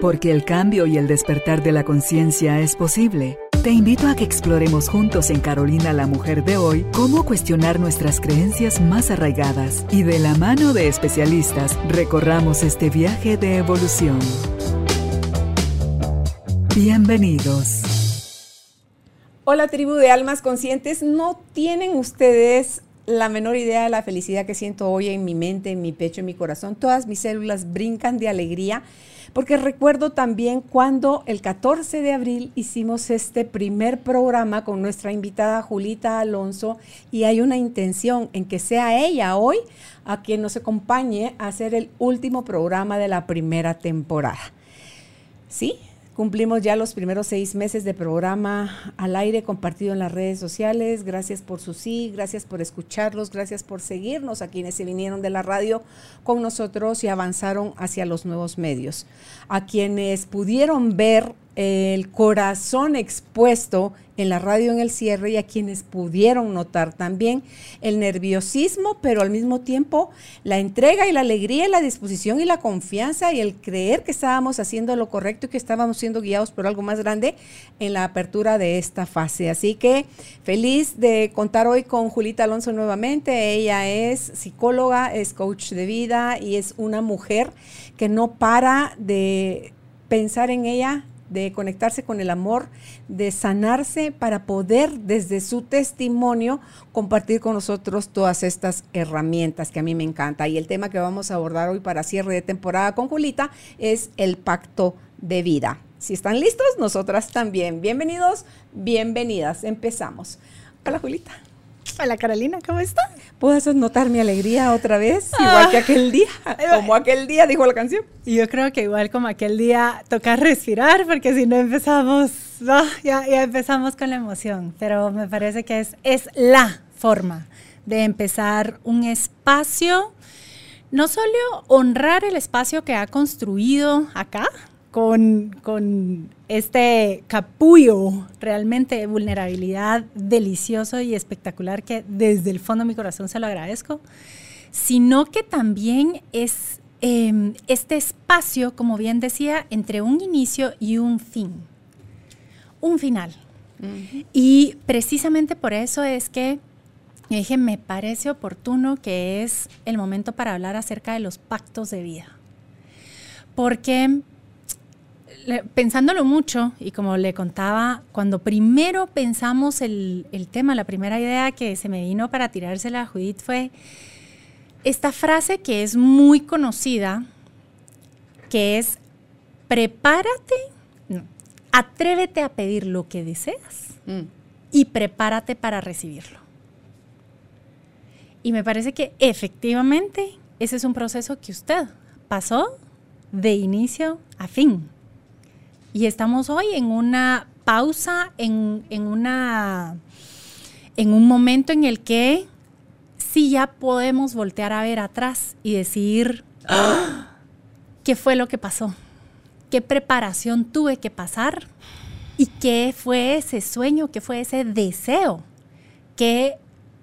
Porque el cambio y el despertar de la conciencia es posible. Te invito a que exploremos juntos en Carolina la Mujer de hoy cómo cuestionar nuestras creencias más arraigadas y de la mano de especialistas recorramos este viaje de evolución. Bienvenidos. Hola tribu de almas conscientes, no tienen ustedes la menor idea de la felicidad que siento hoy en mi mente, en mi pecho, en mi corazón. Todas mis células brincan de alegría porque recuerdo también cuando el 14 de abril hicimos este primer programa con nuestra invitada Julita Alonso y hay una intención en que sea ella hoy a quien nos acompañe a hacer el último programa de la primera temporada. ¿Sí? Cumplimos ya los primeros seis meses de programa al aire compartido en las redes sociales. Gracias por su sí, gracias por escucharlos, gracias por seguirnos a quienes se vinieron de la radio con nosotros y avanzaron hacia los nuevos medios. A quienes pudieron ver el corazón expuesto en la radio en el cierre y a quienes pudieron notar también el nerviosismo, pero al mismo tiempo la entrega y la alegría y la disposición y la confianza y el creer que estábamos haciendo lo correcto y que estábamos siendo guiados por algo más grande en la apertura de esta fase. Así que feliz de contar hoy con Julita Alonso nuevamente. Ella es psicóloga, es coach de vida y es una mujer que no para de pensar en ella de conectarse con el amor, de sanarse para poder desde su testimonio compartir con nosotros todas estas herramientas que a mí me encanta. Y el tema que vamos a abordar hoy para cierre de temporada con Julita es el pacto de vida. Si están listos, nosotras también. Bienvenidos, bienvenidas. Empezamos. Hola Julita. Hola Carolina, ¿cómo estás? ¿Puedes notar mi alegría otra vez? Igual que aquel día, como aquel día, dijo la canción. Y yo creo que igual como aquel día toca respirar, porque si no empezamos, ya, ya empezamos con la emoción. Pero me parece que es, es la forma de empezar un espacio, no solo honrar el espacio que ha construido acá, con, este capullo realmente de vulnerabilidad delicioso y espectacular que desde el fondo de mi corazón se lo agradezco, sino que también es em, este espacio, como bien decía, entre un inicio y un fin, un final. Y precisamente por eso es que dije, me parece oportuno que es el momento para hablar acerca de los pactos de vida. Porque pensándolo mucho, y como le contaba, cuando primero pensamos el, tema, la primera idea que se me vino para tirársela a Judith fue esta frase que es muy conocida, que es, prepárate, atrévete a pedir lo que deseas mm. y prepárate para recibirlo. Y me parece que efectivamente ese es un proceso que usted pasó de inicio a fin. Y estamos hoy en una pausa, en, una, en un momento en el que sí ya podemos voltear a ver atrás y decir, ¿qué fue lo que pasó? ¿Qué preparación tuve que pasar? ¿Y qué fue ese sueño, qué fue ese deseo que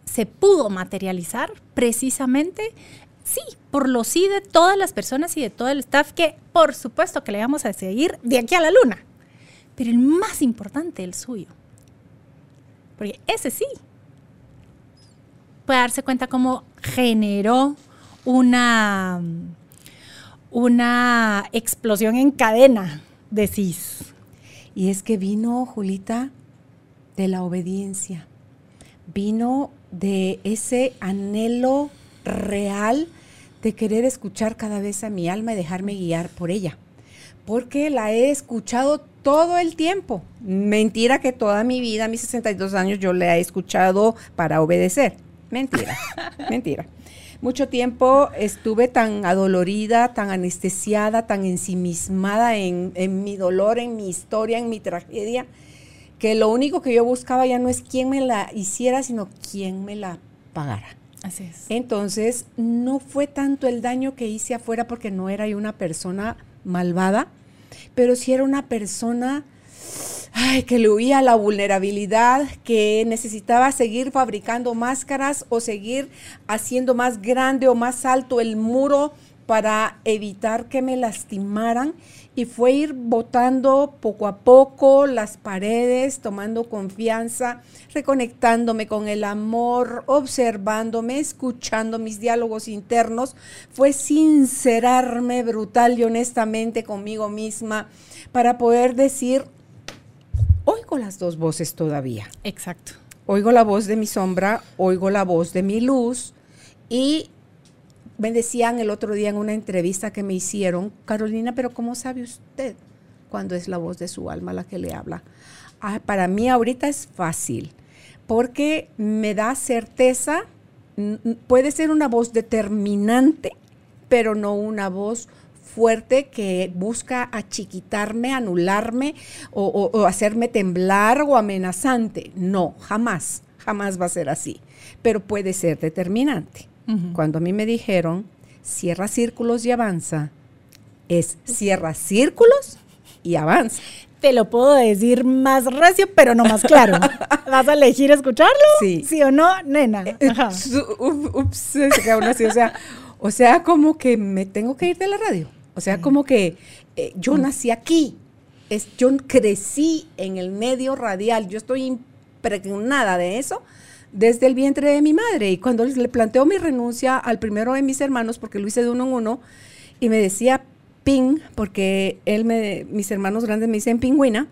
se pudo materializar precisamente sí, por lo sí de todas las personas y de todo el staff que por supuesto que le vamos a seguir de aquí a la luna. Pero el más importante, el suyo. Porque ese sí puede darse cuenta cómo generó una, una explosión en cadena de cis. Y es que vino, Julita, de la obediencia. Vino de ese anhelo real de querer escuchar cada vez a mi alma y dejarme guiar por ella. Porque la he escuchado todo el tiempo. Mentira que toda mi vida, mis 62 años, yo la he escuchado para obedecer. Mentira, mentira. Mucho tiempo estuve tan adolorida, tan anestesiada, tan ensimismada en, en mi dolor, en mi historia, en mi tragedia, que lo único que yo buscaba ya no es quién me la hiciera, sino quién me la pagara. Así es. Entonces, no fue tanto el daño que hice afuera porque no era una persona malvada, pero sí era una persona ay, que le huía la vulnerabilidad, que necesitaba seguir fabricando máscaras o seguir haciendo más grande o más alto el muro para evitar que me lastimaran y fue ir botando poco a poco las paredes, tomando confianza, reconectándome con el amor, observándome, escuchando mis diálogos internos. Fue sincerarme brutal y honestamente conmigo misma para poder decir, oigo las dos voces todavía. Exacto. Oigo la voz de mi sombra, oigo la voz de mi luz y me decían el otro día en una entrevista que me hicieron, Carolina, pero ¿cómo sabe usted cuando es la voz de su alma la que le habla? Ah, para mí ahorita es fácil, porque me da certeza, puede ser una voz determinante, pero no una voz fuerte que busca achiquitarme, anularme o, o, hacerme temblar o amenazante. No, jamás, jamás va a ser así, pero puede ser determinante. Cuando a mí me dijeron, cierra círculos y avanza, es cierra círculos y avanza. Te lo puedo decir más recio, pero no más claro. ¿Vas a elegir escucharlo? Sí. ¿Sí o no, nena? Eh, ups, se así, o sea, o sea, como que me tengo que ir de la radio. O sea, como que eh, yo nací aquí. Es, yo crecí en el medio radial. Yo estoy impregnada de eso desde el vientre de mi madre. Y cuando le planteo mi renuncia al primero de mis hermanos, porque lo hice de uno en uno, y me decía ping, porque él me, mis hermanos grandes me dicen pingüina,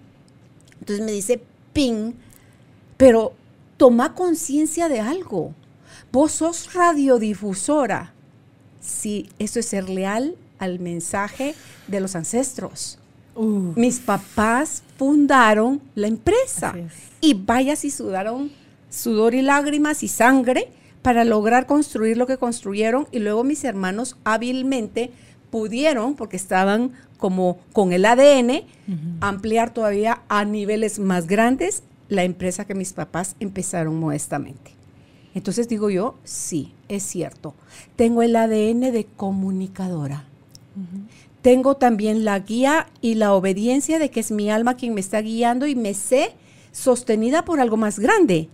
entonces me dice ping, pero toma conciencia de algo. Vos sos radiodifusora. Sí, eso es ser leal al mensaje de los ancestros. Mis papás fundaron la empresa y vaya si sudaron sudor y lágrimas y sangre para lograr construir lo que construyeron y luego mis hermanos hábilmente pudieron, porque estaban como con el ADN, ampliar todavía a niveles más grandes la empresa que mis papás empezaron modestamente. Entonces digo yo, sí, es cierto. Tengo el ADN de comunicadora. Tengo también la guía y la obediencia de que es mi alma quien me está guiando y me sé sostenida por algo más grande,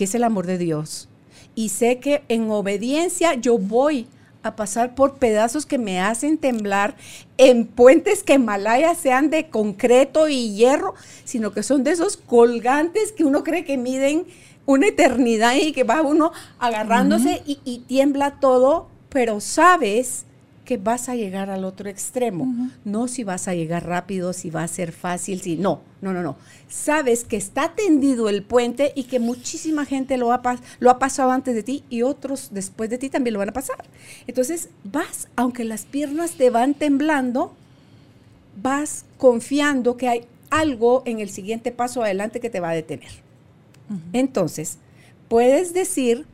que es el amor de Dios. Y sé que en obediencia yo voy a pasar por pedazos que me hacen temblar en puentes que en Malaya sean de concreto y hierro, sino que son de esos colgantes que uno cree que miden una eternidad y que va uno agarrándose y, y tiembla todo, pero sabes que vas a llegar al otro extremo. No si vas a llegar rápido, si va a ser fácil, si no, no, no, no. Sabes que está tendido el puente y que muchísima gente lo ha, lo ha pasado antes de ti y otros después de ti también lo van a pasar. Entonces vas, aunque las piernas te van temblando, vas confiando que hay algo en el siguiente paso adelante que te va a detener. Entonces, puedes decir,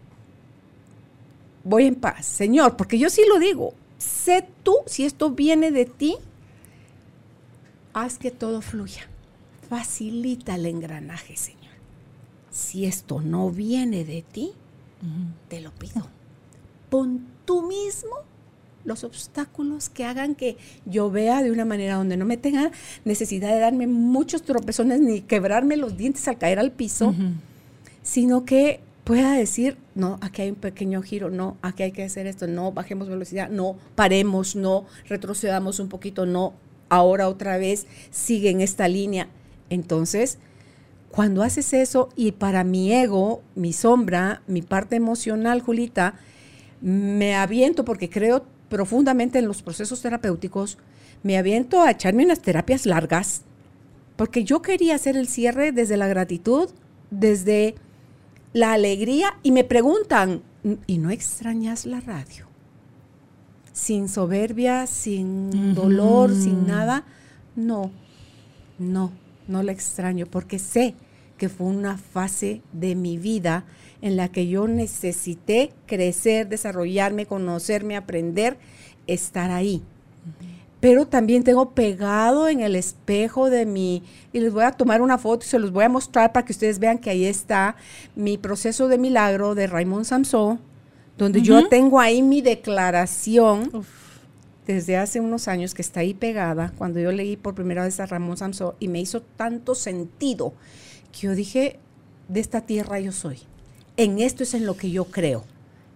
voy en paz, Señor, porque yo sí lo digo, sé tú si esto viene de ti, haz que todo fluya. Facilita el engranaje, Señor. Si esto no viene de ti, te lo pido. Pon tú mismo los obstáculos que hagan que yo vea de una manera donde no me tenga necesidad de darme muchos tropezones ni quebrarme los dientes al caer al piso, sino que pueda decir, no, aquí hay un pequeño giro, no, aquí hay que hacer esto, no, bajemos velocidad, no, paremos, no, retrocedamos un poquito, no, ahora otra vez sigue en esta línea. Entonces, cuando haces eso y para mi ego, mi sombra, mi parte emocional, Julita, me aviento porque creo profundamente en los procesos terapéuticos, me aviento a echarme unas terapias largas, porque yo quería hacer el cierre desde la gratitud, desde la alegría y me preguntan, ¿y no extrañas la radio? Sin soberbia, sin dolor, sin nada. No, no, no la extraño porque sé que fue una fase de mi vida en la que yo necesité crecer, desarrollarme, conocerme, aprender, estar ahí pero también tengo pegado en el espejo de mi, y les voy a tomar una foto y se los voy a mostrar para que ustedes vean que ahí está mi proceso de milagro de Raymond Samson, donde yo tengo ahí mi declaración desde hace unos años que está ahí pegada, cuando yo leí por primera vez a Ramón Samson y me hizo tanto sentido que yo dije, de esta tierra yo soy, en esto es en lo que yo creo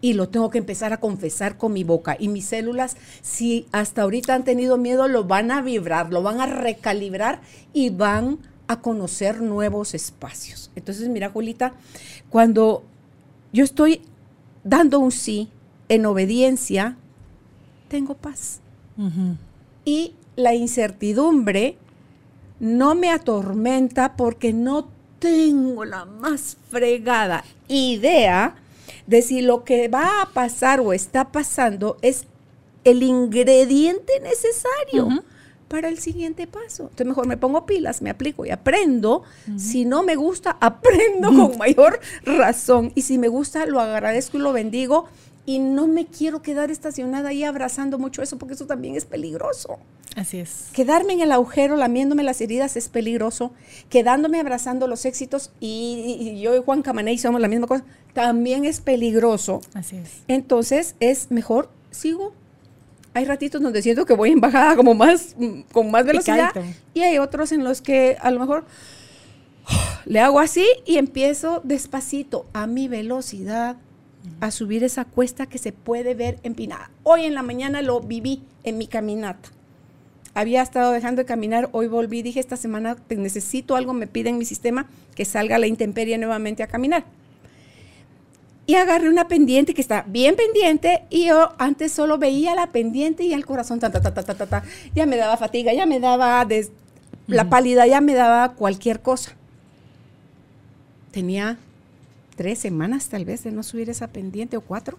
y lo tengo que empezar a confesar con mi boca. Y mis células, si hasta ahorita han tenido miedo, lo van a vibrar, lo van a recalibrar y van a conocer nuevos espacios. Entonces, mira, Julita, cuando yo estoy dando un sí en obediencia, tengo paz. Y la incertidumbre no me atormenta porque no tengo la más fregada idea de si lo que va a pasar o está pasando es el ingrediente necesario para el siguiente paso. Entonces mejor me pongo pilas, me aplico y aprendo. Si no me gusta, aprendo con mayor razón. Y si me gusta, lo agradezco y lo bendigo. Y no me quiero quedar estacionada ahí abrazando mucho eso, porque eso también es peligroso. Así es. Quedarme en el agujero lamiéndome las heridas es peligroso. Quedándome abrazando los éxitos y, yo y Juan Camaney somos la misma cosa, también es peligroso. Así es. Entonces es mejor, sigo. Hay ratitos donde siento que voy en bajada como más, con más velocidad. Y hay otros en los que a lo mejor le hago así y empiezo despacito a mi velocidad a subir esa cuesta que se puede ver empinada. Hoy en la mañana lo viví en mi caminata. Había estado dejando de caminar, hoy volví, dije esta semana necesito algo, me pide en mi sistema que salga a la intemperie nuevamente a caminar. Y agarré una pendiente que está bien pendiente y yo antes solo veía la pendiente y el corazón ta, ta, ta, ta, ta, ta, ya me daba fatiga, ya me daba la pálida, ya me daba cualquier cosa. Tenía tres semanas tal vez de no subir esa pendiente o cuatro.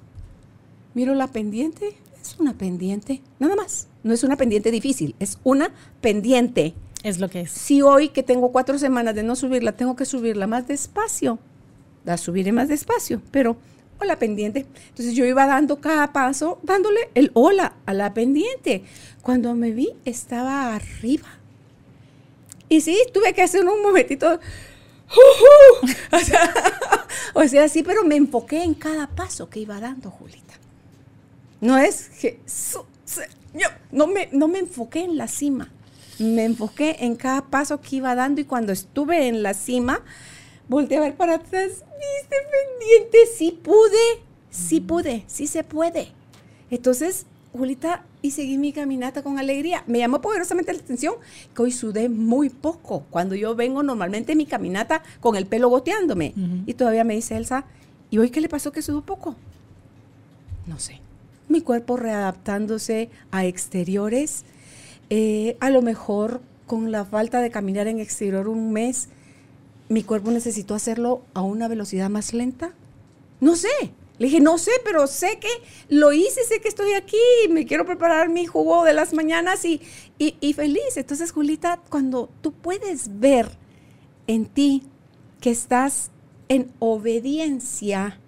Miro la pendiente, es una pendiente, nada más. No es una pendiente difícil, es una pendiente. Es lo que es. Si hoy que tengo cuatro semanas de no subirla, tengo que subirla más despacio, la subiré más despacio, pero hola pendiente. Entonces yo iba dando cada paso, dándole el hola a la pendiente. Cuando me vi, estaba arriba. Y sí, tuve que hacer un momentito o, sea, sí, pero me enfoqué en cada paso que iba dando, Julita. No es Jesús, no me, no me enfoqué en la cima, me enfoqué en cada paso que iba dando y cuando estuve en la cima, volteé a ver para atrás, viste pendiente, sí pude, sí pude, sí se puede. Entonces, Julita, y seguí mi caminata con alegría. Me llamó poderosamente la atención que hoy sudé muy poco. Cuando yo vengo normalmente mi caminata con el pelo goteándome. Y todavía me dice Elsa, ¿y hoy qué le pasó que sudó poco? No sé. Mi cuerpo readaptándose a exteriores. Eh, a lo mejor con la falta de caminar en exterior un mes, mi cuerpo necesitó hacerlo a una velocidad más lenta. No sé. Le dije, no sé, pero sé que lo hice, sé que estoy aquí, me quiero preparar mi jugo de las mañanas y, y, feliz. Entonces, Julita, cuando tú puedes ver en ti que estás en obediencia,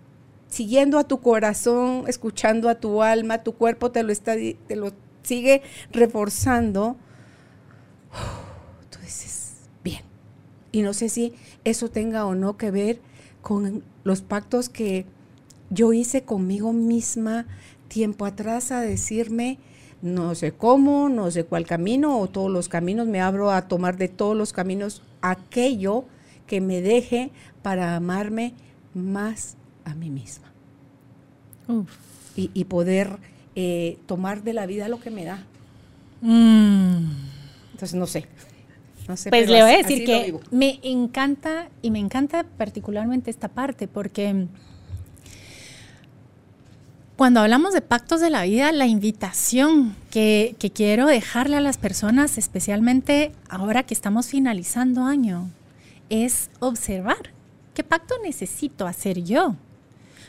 siguiendo a tu corazón, escuchando a tu alma, tu cuerpo te lo, está, te lo sigue reforzando, tú dices, bien. Y no sé si eso tenga o no que ver con los pactos que yo hice conmigo misma tiempo atrás a decirme, no sé cómo, no sé cuál camino o todos los caminos, me abro a tomar de todos los caminos aquello que me deje para amarme más a mí misma. Y, poder eh, tomar de la vida lo que me da. Mm. Entonces, no sé. No sé pues le voy a decir que me encanta y me encanta particularmente esta parte porque cuando hablamos de pactos de la vida, la invitación que, quiero dejarle a las personas, especialmente ahora que estamos finalizando año, es observar qué pacto necesito hacer yo.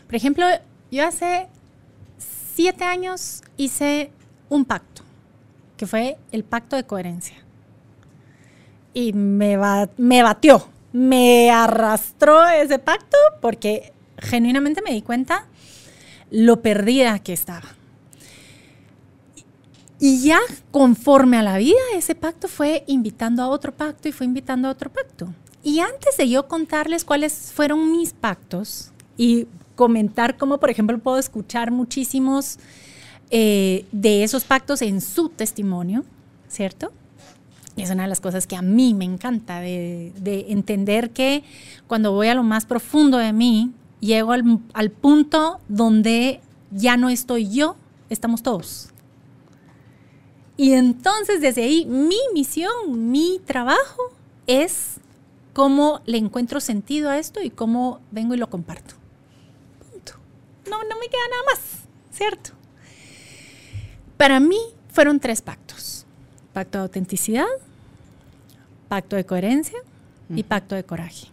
Por ejemplo, yo hace siete años hice un pacto, que fue el pacto de coherencia. Y me, me batió, me arrastró ese pacto porque genuinamente me di cuenta lo perdida que estaba. Y ya conforme a la vida, ese pacto fue invitando a otro pacto y fue invitando a otro pacto. Y antes de yo contarles cuáles fueron mis pactos y comentar cómo, por ejemplo, puedo escuchar muchísimos eh, de esos pactos en su testimonio, ¿cierto? Es una de las cosas que a mí me encanta, de entender que cuando voy a lo más profundo de mí, llego al, al punto donde ya no estoy yo, estamos todos. Y entonces desde ahí mi misión, mi trabajo es cómo le encuentro sentido a esto y cómo vengo y lo comparto. Punto. No, no me queda nada más, ¿cierto? Para mí fueron tres pactos. Pacto de autenticidad, pacto de coherencia y pacto de coraje.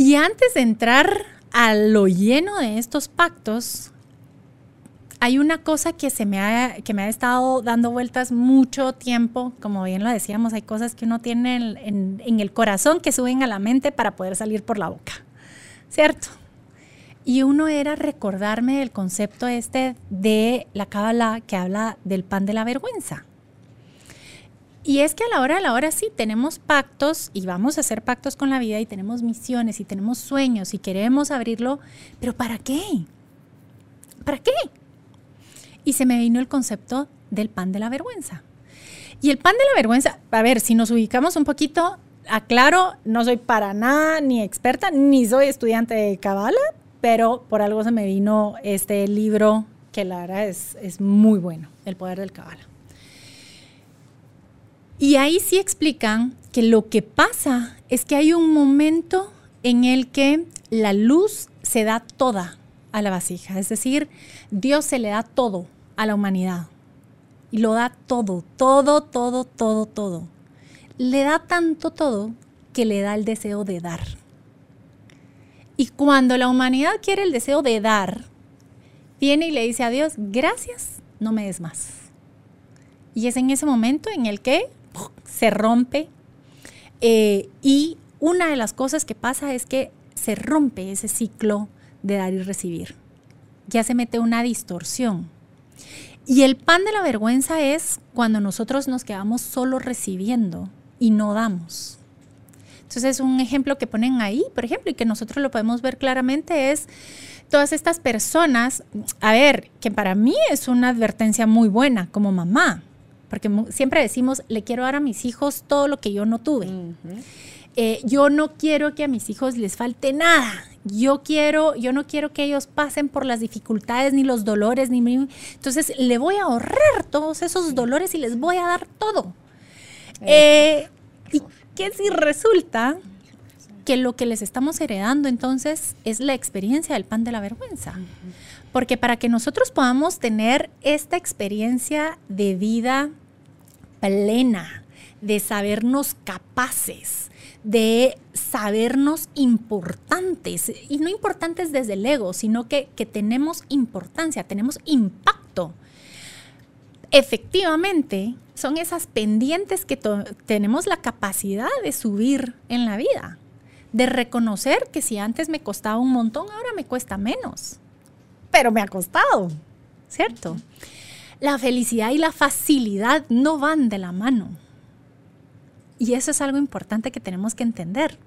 Y antes de entrar a lo lleno de estos pactos, hay una cosa que se me ha, que me ha estado dando vueltas mucho tiempo, como bien lo decíamos, hay cosas que uno tiene en, el corazón que suben a la mente para poder salir por la boca, ¿cierto? Y uno era recordarme del concepto este de la cábala que habla del pan de la vergüenza. Y es que a la hora de la hora sí tenemos pactos y vamos a hacer pactos con la vida y tenemos misiones y tenemos sueños y queremos abrirlo, pero ¿para qué? ¿Para qué? Y se me vino el concepto del pan de la vergüenza. Y el pan de la vergüenza, a ver, si nos ubicamos un poquito, aclaro, no soy para nada ni experta, ni soy estudiante de Kabbalah, pero por algo se me vino este libro que la verdad es, es muy bueno, El Poder del Kabbalah. Y ahí sí explican que lo que pasa es que hay un momento en el que la luz se da toda a la vasija, es decir, Dios se le da todo a la humanidad y lo da todo, todo, todo, todo, todo. Le da tanto todo que le da el deseo de dar. Y cuando la humanidad quiere el deseo de dar, viene y le dice a Dios, gracias, no me des más. Y es en ese momento en el que se rompe. Eh, y una de las cosas que pasa es que se rompe ese ciclo de dar y recibir. Ya se mete una distorsión. Y el pan de la vergüenza es cuando nosotros nos quedamos solo recibiendo y no damos. Entonces, un ejemplo que ponen ahí, por ejemplo, y que nosotros lo podemos ver claramente es todas estas personas, a ver, que para mí es una advertencia muy buena como mamá porque siempre decimos, le quiero dar a mis hijos todo lo que yo no tuve. Eh, yo no quiero que a mis hijos les falte nada. Yo quiero, yo no quiero que ellos pasen por las dificultades ni los dolores ni entonces le voy a ahorrar todos esos dolores y les voy a dar todo. Eh, y qué si resulta que lo que les estamos heredando entonces es la experiencia del pan de la vergüenza. Porque para que nosotros podamos tener esta experiencia de vida plena, de sabernos capaces, de sabernos importantes, y no importantes desde el ego, sino que, tenemos importancia, tenemos impacto. Efectivamente, son esas pendientes que tenemos la capacidad de subir en la vida, de reconocer que si antes me costaba un montón, ahora me cuesta menos pero me ha costado, ¿cierto? La felicidad y la facilidad no van de la mano. Y eso es algo importante que tenemos que entender.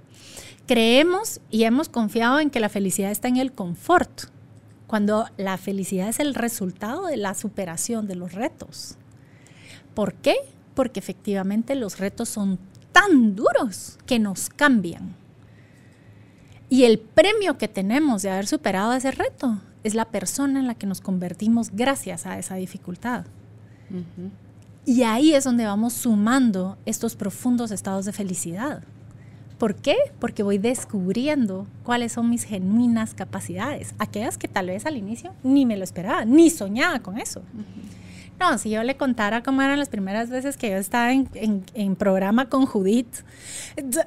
Creemos y hemos confiado en que la felicidad está en el confort, cuando la felicidad es el resultado de la superación de los retos. ¿Por qué? Porque efectivamente los retos son tan duros que nos cambian. Y el premio que tenemos de haber superado ese reto es la persona en la que nos convertimos gracias a esa dificultad. Y ahí es donde vamos sumando estos profundos estados de felicidad. ¿Por qué? Porque voy descubriendo cuáles son mis genuinas capacidades, aquellas que tal vez al inicio ni me lo esperaba, ni soñaba con eso. No, si yo le contara cómo eran las primeras veces que yo estaba en, en programa con Judith,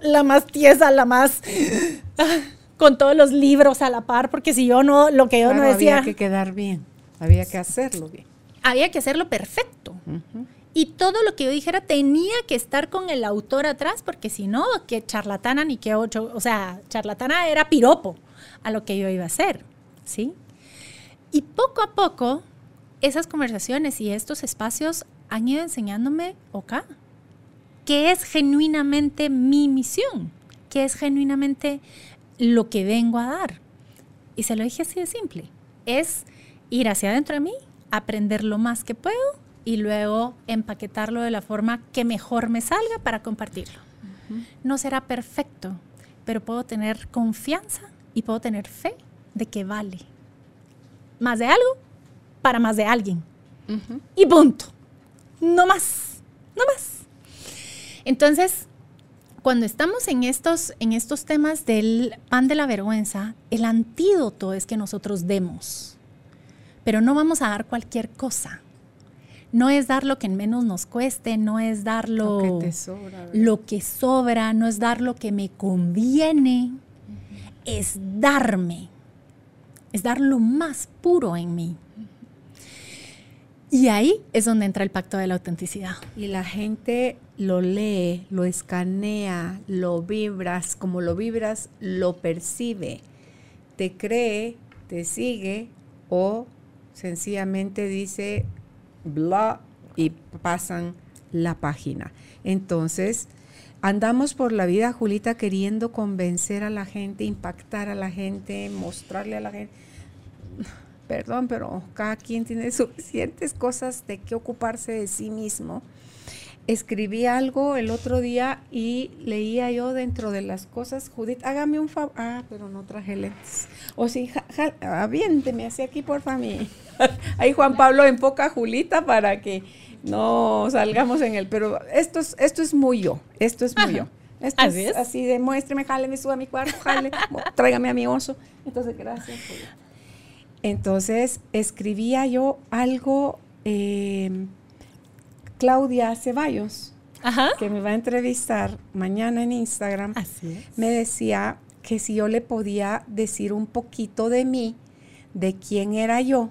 la más tiesa, la más con todos los libros a la par, porque si yo no, lo que yo no decía... Había que quedar bien, había que hacerlo bien. Había que hacerlo perfecto. Y todo lo que yo dijera tenía que estar con el autor atrás, porque si no, que charlatana ni que ocho, o sea, charlatana era piropo a lo que yo iba a hacer, ¿sí? Y poco a poco, esas conversaciones y estos espacios han ido enseñándome, ok, qué es genuinamente mi misión, qué es genuinamente lo que vengo a dar. Y se lo dije así de simple. Es ir hacia adentro de mí, aprender lo más que puedo y luego empaquetarlo de la forma que mejor me salga para compartirlo. No será perfecto, pero puedo tener confianza y puedo tener fe de que vale más de algo para más de alguien. Y punto. No más, no más. Entonces, cuando estamos en estos, en estos temas del pan de la vergüenza, el antídoto es que nosotros demos. Pero no vamos a dar cualquier cosa. No es dar lo que menos nos cueste, no es dar lo, que, sobra, lo que sobra, no es dar lo que me conviene, es darme, es dar lo más puro en mí. Y ahí es donde entra el pacto de la autenticidad. Y la gente lo lee, lo escanea, lo vibras, como lo vibras, lo percibe, te cree, te sigue o sencillamente dice bla y pasan la página. Entonces, andamos por la vida, Julita, queriendo convencer a la gente, impactar a la gente, mostrarle a la gente perdón, pero cada quien tiene suficientes cosas de qué ocuparse de sí mismo. Escribí algo el otro día y leía yo dentro de las cosas, Judith, hágame un favor. Ah, pero no traje lentes. O sí, aviénteme así aquí, por mí. Ahí Juan Pablo enfoca a Julita para que no salgamos en él. Pero esto es, esto es muy yo. Esto es muy yo. Esto así es, así demuéstreme, jale, me suba a mi cuarto, jale, tráigame a mi oso. Entonces, gracias, Julita. Entonces escribía yo algo, eh, Claudia Ceballos, que me va a entrevistar mañana en Instagram, me decía que si yo le podía decir un poquito de mí, de quién era yo,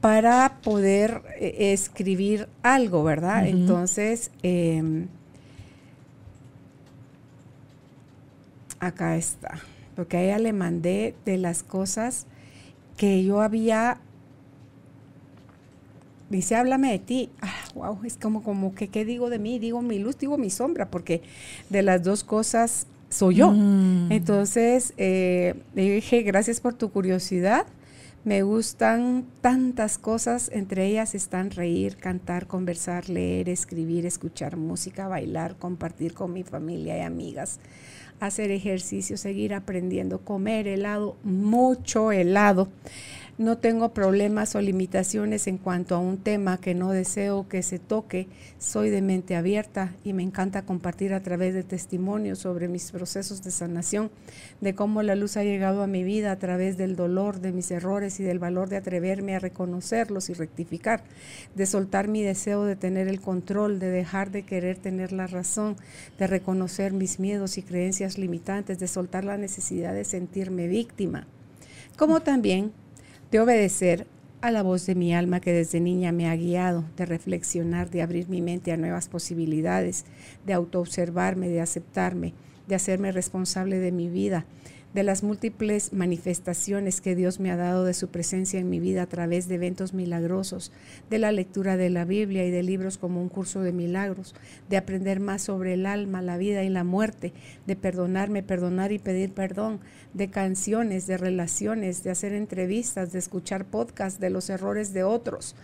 para poder eh, escribir algo, ¿verdad? Entonces, em, acá está, porque a ella le mandé de las cosas que yo había, dice, háblame de ti. wow, ah, es como, como que, ¿qué digo de mí? Digo mi luz, digo mi sombra, porque de las dos cosas soy yo. Mm. Entonces, eh, le dije, gracias por tu curiosidad. Me gustan tantas cosas, entre ellas están reír, cantar, conversar, leer, escribir, escuchar música, bailar, compartir con mi familia y amigas, hacer ejercicio, seguir aprendiendo, comer helado, mucho helado. No tengo problemas o limitaciones en cuanto a un tema que no deseo que se toque. Soy de mente abierta y me encanta compartir a través de testimonios sobre mis procesos de sanación, de cómo la luz ha llegado a mi vida a través del dolor, de mis errores y del valor de atreverme a reconocerlos y rectificar, de soltar mi deseo de tener el control, de dejar de querer tener la razón, de reconocer mis miedos y creencias limitantes, de soltar la necesidad de sentirme víctima como también de obedecer a la voz de mi alma que desde niña me ha guiado, de reflexionar, de abrir mi mente a nuevas posibilidades, de autoobservarme, de aceptarme, de hacerme responsable de mi vida, de las múltiples manifestaciones que Dios me ha dado de su presencia en mi vida a través de eventos milagrosos, de la lectura de la Biblia y de libros como un curso de milagros, de aprender más sobre el alma, la vida y la muerte, de perdonarme, perdonar y pedir perdón, de canciones, de relaciones, de hacer entrevistas, de escuchar podcasts de los errores de otros,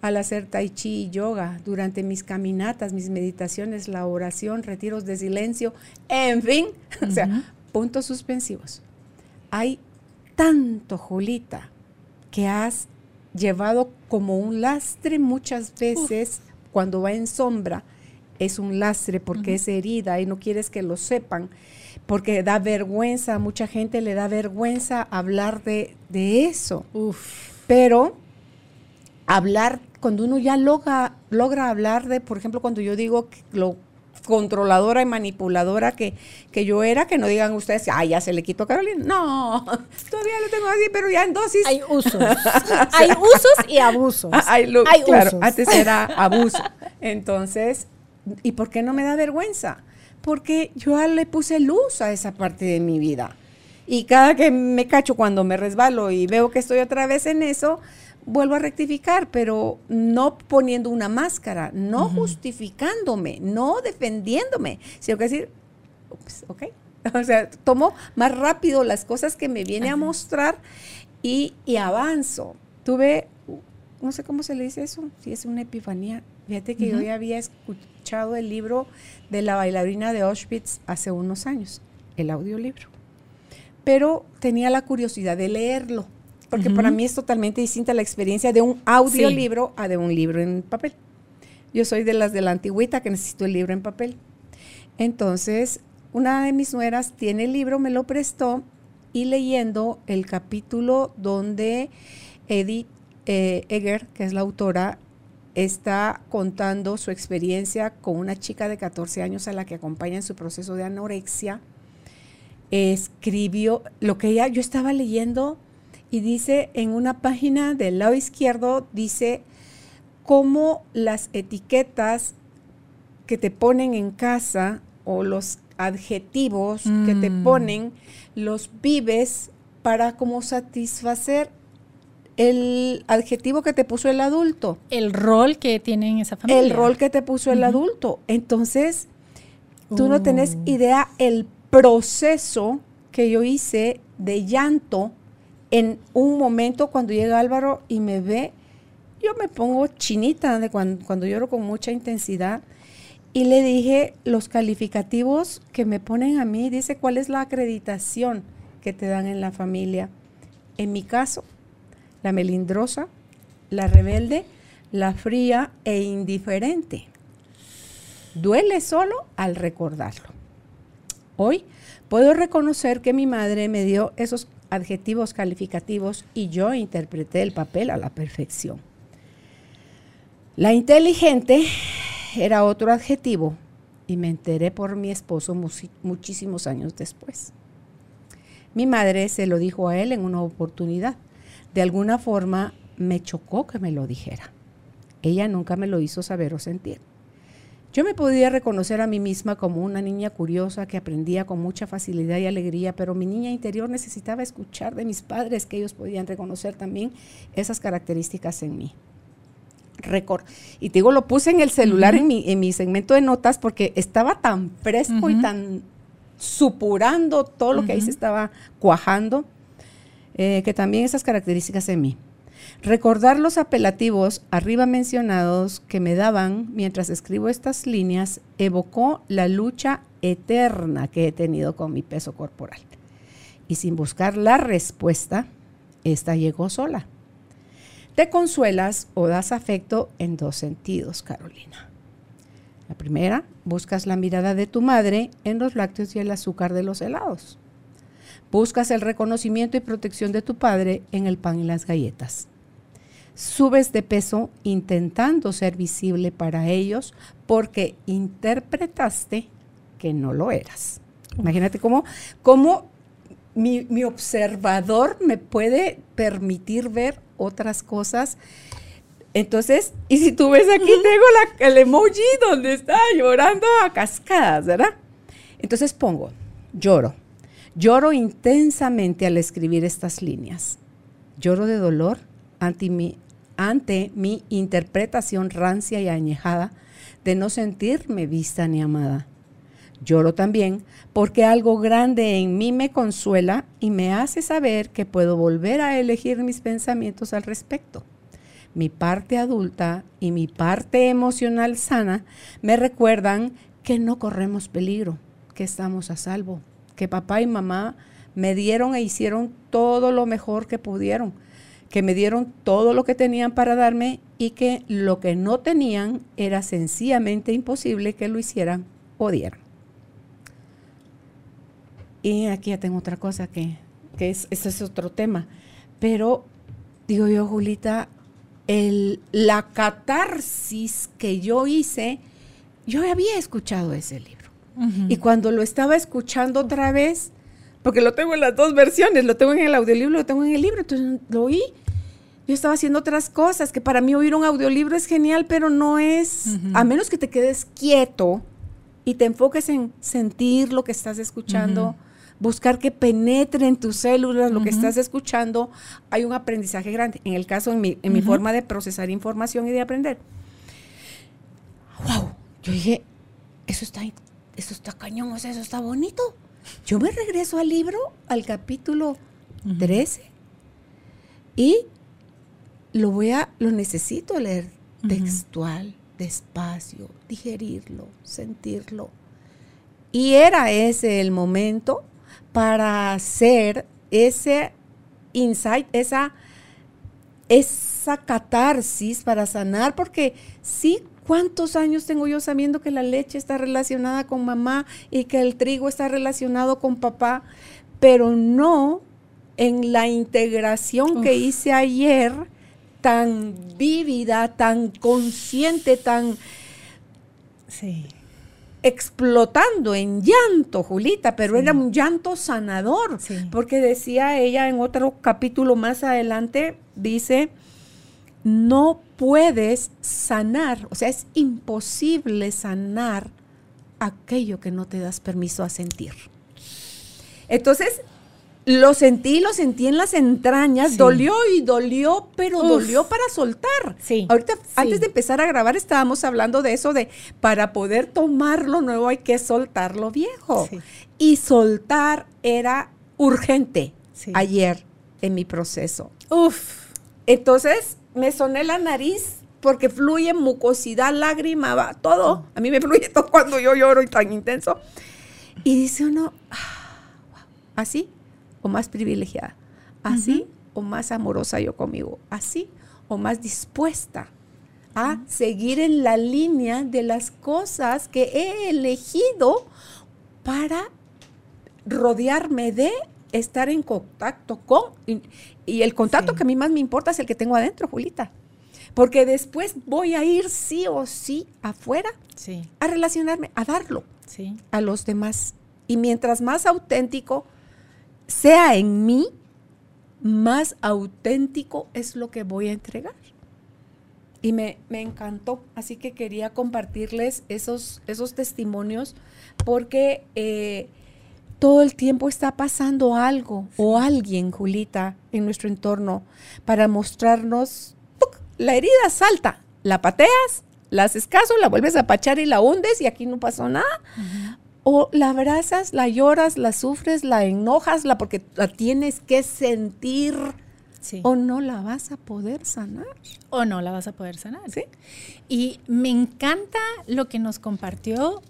al hacer tai chi y yoga, durante mis caminatas, mis meditaciones, la oración, retiros de silencio, en fin, o sea, puntos suspensivos. Hay tanto, Julita, que has llevado como un lastre muchas veces cuando va en sombra. Es un lastre porque es herida y no quieres que lo sepan, porque da vergüenza, a mucha gente le da vergüenza hablar de, eso. Pero hablar, cuando uno ya logra, logra hablar de, por ejemplo, cuando yo digo que lo controladora y manipuladora que, que yo era, que no digan ustedes, ay, ya se le quitó a Carolina. No, todavía lo tengo así, pero ya en dosis. Hay usos. hay usos y abusos. Hay, claro, antes era abuso. Entonces, ¿y por qué no me da vergüenza? Porque yo le puse luz a esa parte de mi vida. Y cada que me cacho cuando me resbalo y veo que estoy otra vez en eso, vuelvo a rectificar, pero no poniendo una máscara, no justificándome, no defendiéndome, sino que decir, ok, o sea, tomo más rápido las cosas que me viene a mostrar y, avanzo. Tuve, no sé cómo se le dice eso, si es una epifanía. Fíjate que yo ya había escuchado el libro de la bailarina de Auschwitz hace unos años, el audiolibro. Pero tenía la curiosidad de leerlo, porque para mí es totalmente distinta la experiencia de un audiolibro a de un libro en papel. Yo soy de las de la antigüita que necesito el libro en papel. Entonces, una de mis nueras tiene el libro, me lo prestó y leyendo el capítulo donde Edith eh, Egger, que es la autora, está contando su experiencia con una chica de 14 años a la que acompaña en su proceso de anorexia. Escribió lo que ella, yo estaba leyendo y dice en una página del lado izquierdo, dice cómo las etiquetas que te ponen en casa o los adjetivos que te mm. ponen, los vives para como satisfacer el adjetivo que te puso el adulto. El rol que tiene en esa familia. El rol que te puso el adulto. Entonces, tú no tenés uh. idea el proceso que yo hice de llanto en un momento cuando llega Álvaro y me ve, yo me pongo chinita de cuando, cuando lloro con mucha intensidad. Y le dije los calificativos que me ponen a mí, dice cuál es la acreditación que te dan en la familia. En mi caso, la melindrosa, la rebelde, la fría e indiferente. Duele solo al recordarlo. Hoy puedo reconocer que mi madre me dio esos adjetivos calificativos y yo interpreté el papel a la perfección. La inteligente era otro adjetivo y me enteré por mi esposo muchísimos años después. Mi madre se lo dijo a él en una oportunidad de alguna forma me chocó que me lo dijera. Ella nunca me lo hizo saber o sentir. Yo me podía reconocer a mí misma como una niña curiosa que aprendía con mucha facilidad y alegría, pero mi niña interior necesitaba escuchar de mis padres que ellos podían reconocer también esas características en mí. Record. Y te digo, lo puse en el celular en, mi, en mi segmento de notas porque estaba tan fresco y tan supurando todo lo que ahí se estaba cuajando eh, que también esas características en mí. Recordar los apelativos arriba mencionados que me daban mientras escribo estas líneas evocó la lucha eterna que he tenido con mi peso corporal. Y sin buscar la respuesta, esta llegó sola. Te consuelas o das afecto en dos sentidos, Carolina. La primera, buscas la mirada de tu madre en los lácteos y el azúcar de los helados. Buscas el reconocimiento y protección de tu padre en el pan y las galletas. Subes de peso intentando ser visible para ellos porque interpretaste que no lo eras. Imagínate cómo, cómo mi, mi, observador me puede permitir ver otras cosas. Entonces, y si tú ves aquí, tengo la, el emoji donde está llorando a cascadas, ¿verdad? Entonces pongo, lloro Lloro intensamente al escribir estas líneas. Lloro de dolor ante mi, ante mi interpretación rancia y añejada de no sentirme vista ni amada. Lloro también porque algo grande en mí me consuela y me hace saber que puedo volver a elegir mis pensamientos al respecto. Mi parte adulta y mi parte emocional sana me recuerdan que no corremos peligro, que estamos a salvo que papá y mamá me dieron e hicieron todo lo mejor que pudieron, que me dieron todo lo que tenían para darme y que lo que no tenían era sencillamente imposible que lo hicieran o dieran. Y aquí ya tengo otra cosa que, que es, ese es otro tema. Pero digo yo, Julita, el, la catarsis que yo hice, yo había escuchado ese libro. Y cuando lo estaba escuchando otra vez, porque lo tengo en las dos versiones, lo tengo en el audiolibro, lo tengo en el libro, entonces lo oí. Yo estaba haciendo otras cosas, que para mí oír un audiolibro es genial, pero no es, a menos que te quedes quieto y te enfoques en sentir lo que estás escuchando, buscar que penetre en tus células lo que estás escuchando, hay un aprendizaje grande. En el caso, en mi, en mi forma de procesar información y de aprender. ¡Wow! Yo dije, eso está eso está cañón, o sea, eso está bonito. Yo me regreso al libro, al capítulo 13, y lo voy a, lo necesito leer textual, despacio, digerirlo, sentirlo. Y era ese el momento para hacer ese insight, esa, esa catarsis para sanar, porque sí, ¿cuántos años tengo yo sabiendo que la leche está relacionada con mamá y que el trigo está relacionado con papá? Pero no en la integración que hice ayer, tan vívida, tan consciente, tan... Sí. explotando en llanto, Julita, pero era un llanto sanador, porque decía ella en otro capítulo más adelante, dice, no puedes sanar, o sea, es imposible sanar aquello que no te das permiso a sentir. Entonces, lo sentí, lo sentí en las entrañas, dolió y dolió, pero dolió para soltar. Sí. Ahorita, antes de empezar a grabar, estábamos hablando de eso de para poder tomar lo nuevo hay que soltar lo viejo. Y soltar era urgente ayer en mi proceso. Uf. Entonces me soné la nariz porque fluye mucosidad, lágrima, va, todo. A mí me fluye todo cuando yo lloro y tan intenso. Y dice uno, ah, así o más privilegiada, así o más amorosa yo conmigo, así o más dispuesta a seguir en la línea de las cosas que he elegido para rodearme de estar en contacto con, y, el contacto que a mí más me importa es el que tengo adentro, Julita. Porque después voy a ir sí o sí afuera a relacionarme, a darlo a los demás. Y mientras más auténtico, sea en mí, más auténtico es lo que voy a entregar. Y me, encantó, así que quería compartirles esos, esos testimonios porque eh, todo el tiempo está pasando algo o alguien, Julita, en nuestro entorno para mostrarnos, la herida salta, la pateas, la haces caso, la vuelves a pachar y la hundes y aquí no pasó nada o la abrazas, la lloras, la sufres, la enojas, la porque la tienes que sentir. O no la vas a poder sanar. O no la vas a poder sanar. Sí. Y me encanta lo que nos compartió,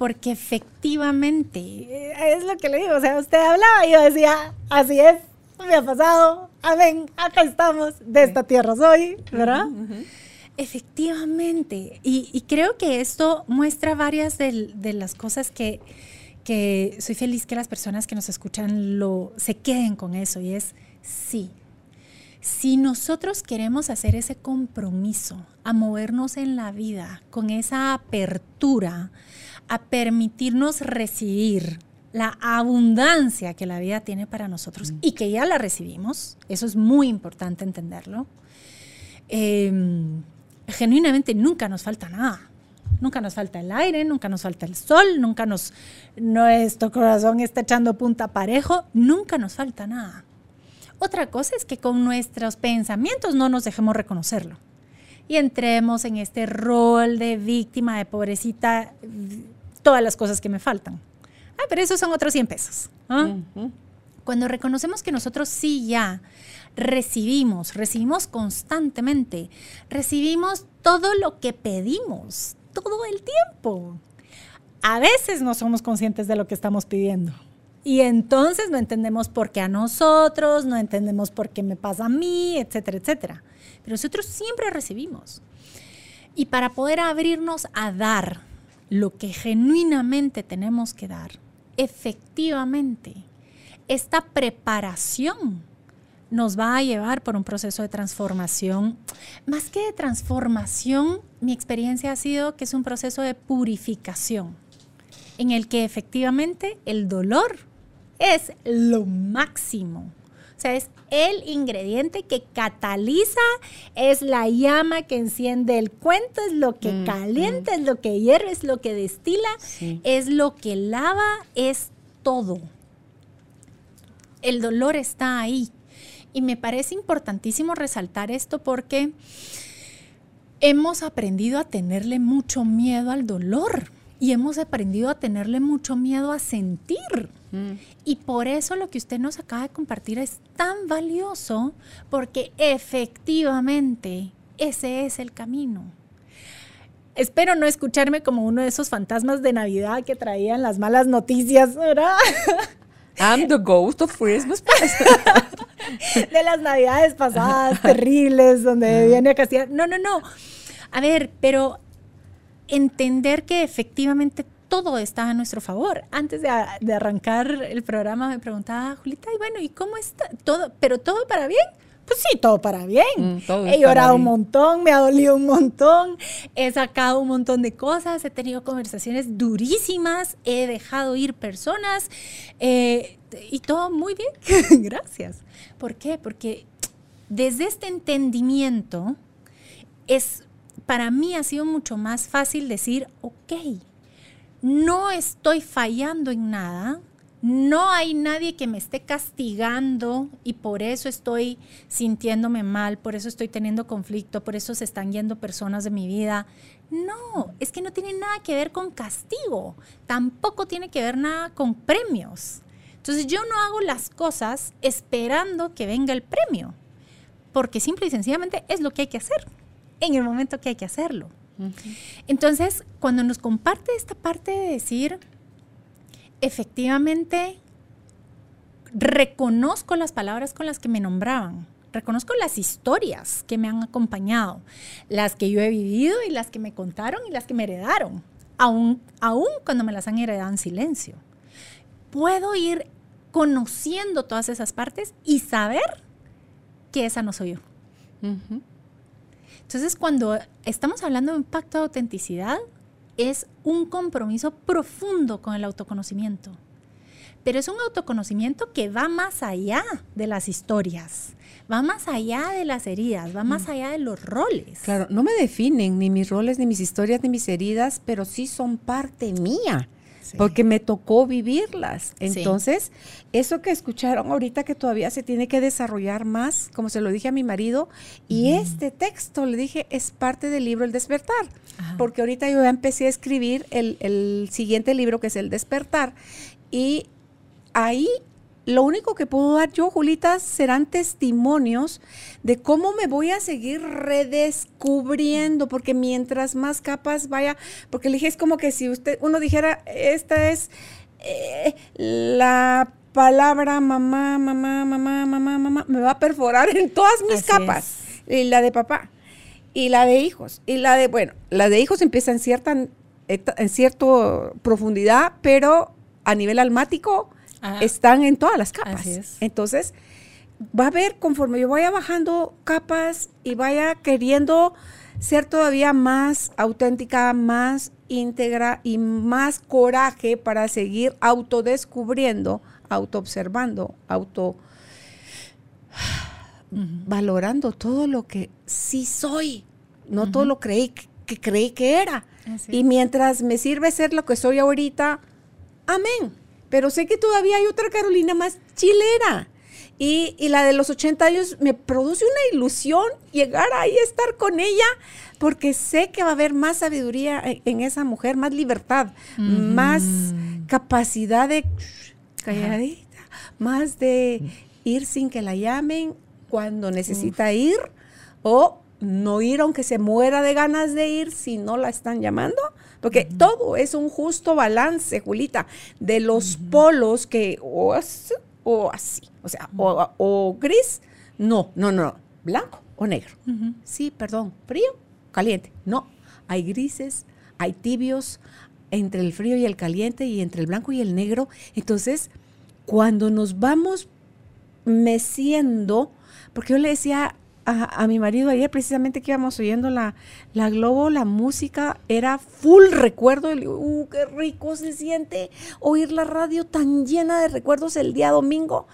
porque efectivamente, eh, es lo que le digo, o sea, usted hablaba y yo decía, así es, me ha pasado, amén, acá estamos, de esta tierra soy, ¿verdad? Efectivamente, y, creo que esto muestra varias de, las cosas que, soy feliz que las personas que nos escuchan lo, se queden con eso, y es sí. Si nosotros queremos hacer ese compromiso a movernos en la vida con esa apertura, a permitirnos recibir la abundancia que la vida tiene para nosotros mm. y que ya la recibimos, eso es muy importante entenderlo. Em, genuinamente nunca nos falta nada. Nunca nos falta el aire, nunca nos falta el sol, nunca nos nuestro corazón está echando punta parejo, nunca nos falta nada. Otra cosa es que con nuestros pensamientos no nos dejemos reconocerlo y entremos en este rol de víctima, de pobrecita, todas las cosas que me faltan. Ah, pero esos son otros 100 pesos. ¿ah? Cuando reconocemos que nosotros sí ya recibimos, recibimos constantemente, recibimos todo lo que pedimos, todo el tiempo. A veces no somos conscientes de lo que estamos pidiendo. Y entonces no entendemos por qué a nosotros, no entendemos por qué me pasa a mí, etcétera, etcétera. Pero nosotros siempre recibimos. Y para poder abrirnos a dar lo que genuinamente tenemos que dar, efectivamente, esta preparación nos va a llevar por un proceso de transformación. Más que de transformación, mi experiencia ha sido que es un proceso de purificación, en el que efectivamente el dolor es lo máximo. O sea, es el ingrediente que cataliza, es la llama que enciende el cuento, es lo que calienta, es lo que hierve, es lo que destila, es lo que lava, es todo. El dolor está ahí. Y me parece importantísimo resaltar esto porque hemos aprendido a tenerle mucho miedo al dolor y hemos aprendido a tenerle mucho miedo a sentir. Mm. Y por eso lo que usted nos acaba de compartir es tan valioso porque efectivamente ese es el camino. espero no escucharme como uno de esos fantasmas de Navidad que traían las malas noticias, ¿verdad? I'm the ghost of Christmas de las navidades pasadas terribles, donde viene a castigar. No, no, no. A ver, pero entender que efectivamente todo está a nuestro favor. Antes de, arrancar el programa me preguntaba, Julita, y bueno, ¿y cómo está? Todo, pero todo para bien. Pues sí, todo para bien. Mm, he llorado un montón, me ha dolido un montón, he sacado un montón de cosas, he tenido conversaciones durísimas, he dejado ir personas eh, y todo muy bien. Gracias. ¿Por qué? Porque desde este entendimiento es, para mí ha sido mucho más fácil decir, ok, no estoy fallando en nada, no hay nadie que me esté castigando y por eso estoy sintiéndome mal, por eso estoy teniendo conflicto, por eso se están yendo personas de mi vida. No, es que no tiene nada que ver con castigo, tampoco tiene que ver nada con premios. Entonces yo no hago las cosas esperando que venga el premio, porque simple y sencillamente es lo que hay que hacer, en el momento que hay que hacerlo. Entonces, cuando nos comparte esta parte de decir, efectivamente, reconozco las palabras con las que me nombraban, reconozco las historias que me han acompañado, las que yo he vivido y las que me contaron y las que me heredaron, aún, aún cuando me las han heredado en silencio. Puedo ir conociendo todas esas partes y saber que esa no soy yo. Entonces, cuando estamos hablando de un pacto de autenticidad, es un compromiso profundo con el autoconocimiento. Pero es un autoconocimiento que va más allá de las historias, va más allá de las heridas, va más mm. allá de los roles. Claro, no me definen ni mis roles, ni mis historias, ni mis heridas, pero sí son parte mía porque me tocó vivirlas. Entonces, eso que escucharon ahorita que todavía se tiene que desarrollar más, como se lo dije a mi marido, y este texto, le dije, es parte del libro El despertar, porque ahorita yo ya empecé a escribir el, el siguiente libro que es El despertar, y ahí lo único que puedo dar yo, Julita, serán testimonios de cómo me voy a seguir redescubriendo, porque mientras más capas vaya, porque le dije, es como que si usted, uno dijera, esta es eh, la palabra mamá, mamá, mamá, mamá, mamá, me va a perforar en todas mis capas. Y la de papá, y la de hijos, y la de, bueno, la de hijos empieza en cierta, en cierta profundidad, pero a nivel almático, están en todas las capas. Entonces, va a ver conforme yo vaya bajando capas y vaya queriendo ser todavía más auténtica, más íntegra y más coraje para seguir autodescubriendo, autoobservando, auto valorando todo lo que sí soy, no todo lo creí, que creí que era. Y mientras me sirve ser lo que soy ahorita, amén pero sé que todavía hay otra Carolina más chilera. Y, la de los 80 años me produce una ilusión llegar ahí a estar con ella, porque sé que va a haber más sabiduría en, esa mujer, más libertad, más capacidad de calladita, más de ir sin que la llamen cuando necesita ir o no ir aunque se muera de ganas de ir si no la están llamando. Porque todo es un justo balance, Julita, de los polos que o así, o así. O sea, o, gris, no, no, no, blanco o negro. Sí, perdón, frío, caliente. No, hay grises, hay tibios entre el frío y el caliente y entre el blanco y el negro. Entonces, cuando nos vamos meciendo, porque yo le decía a, mi marido ayer precisamente que íbamos oyendo la, la Globo, la música era full recuerdo. Uh, qué rico se siente oír la radio tan llena de recuerdos el día domingo.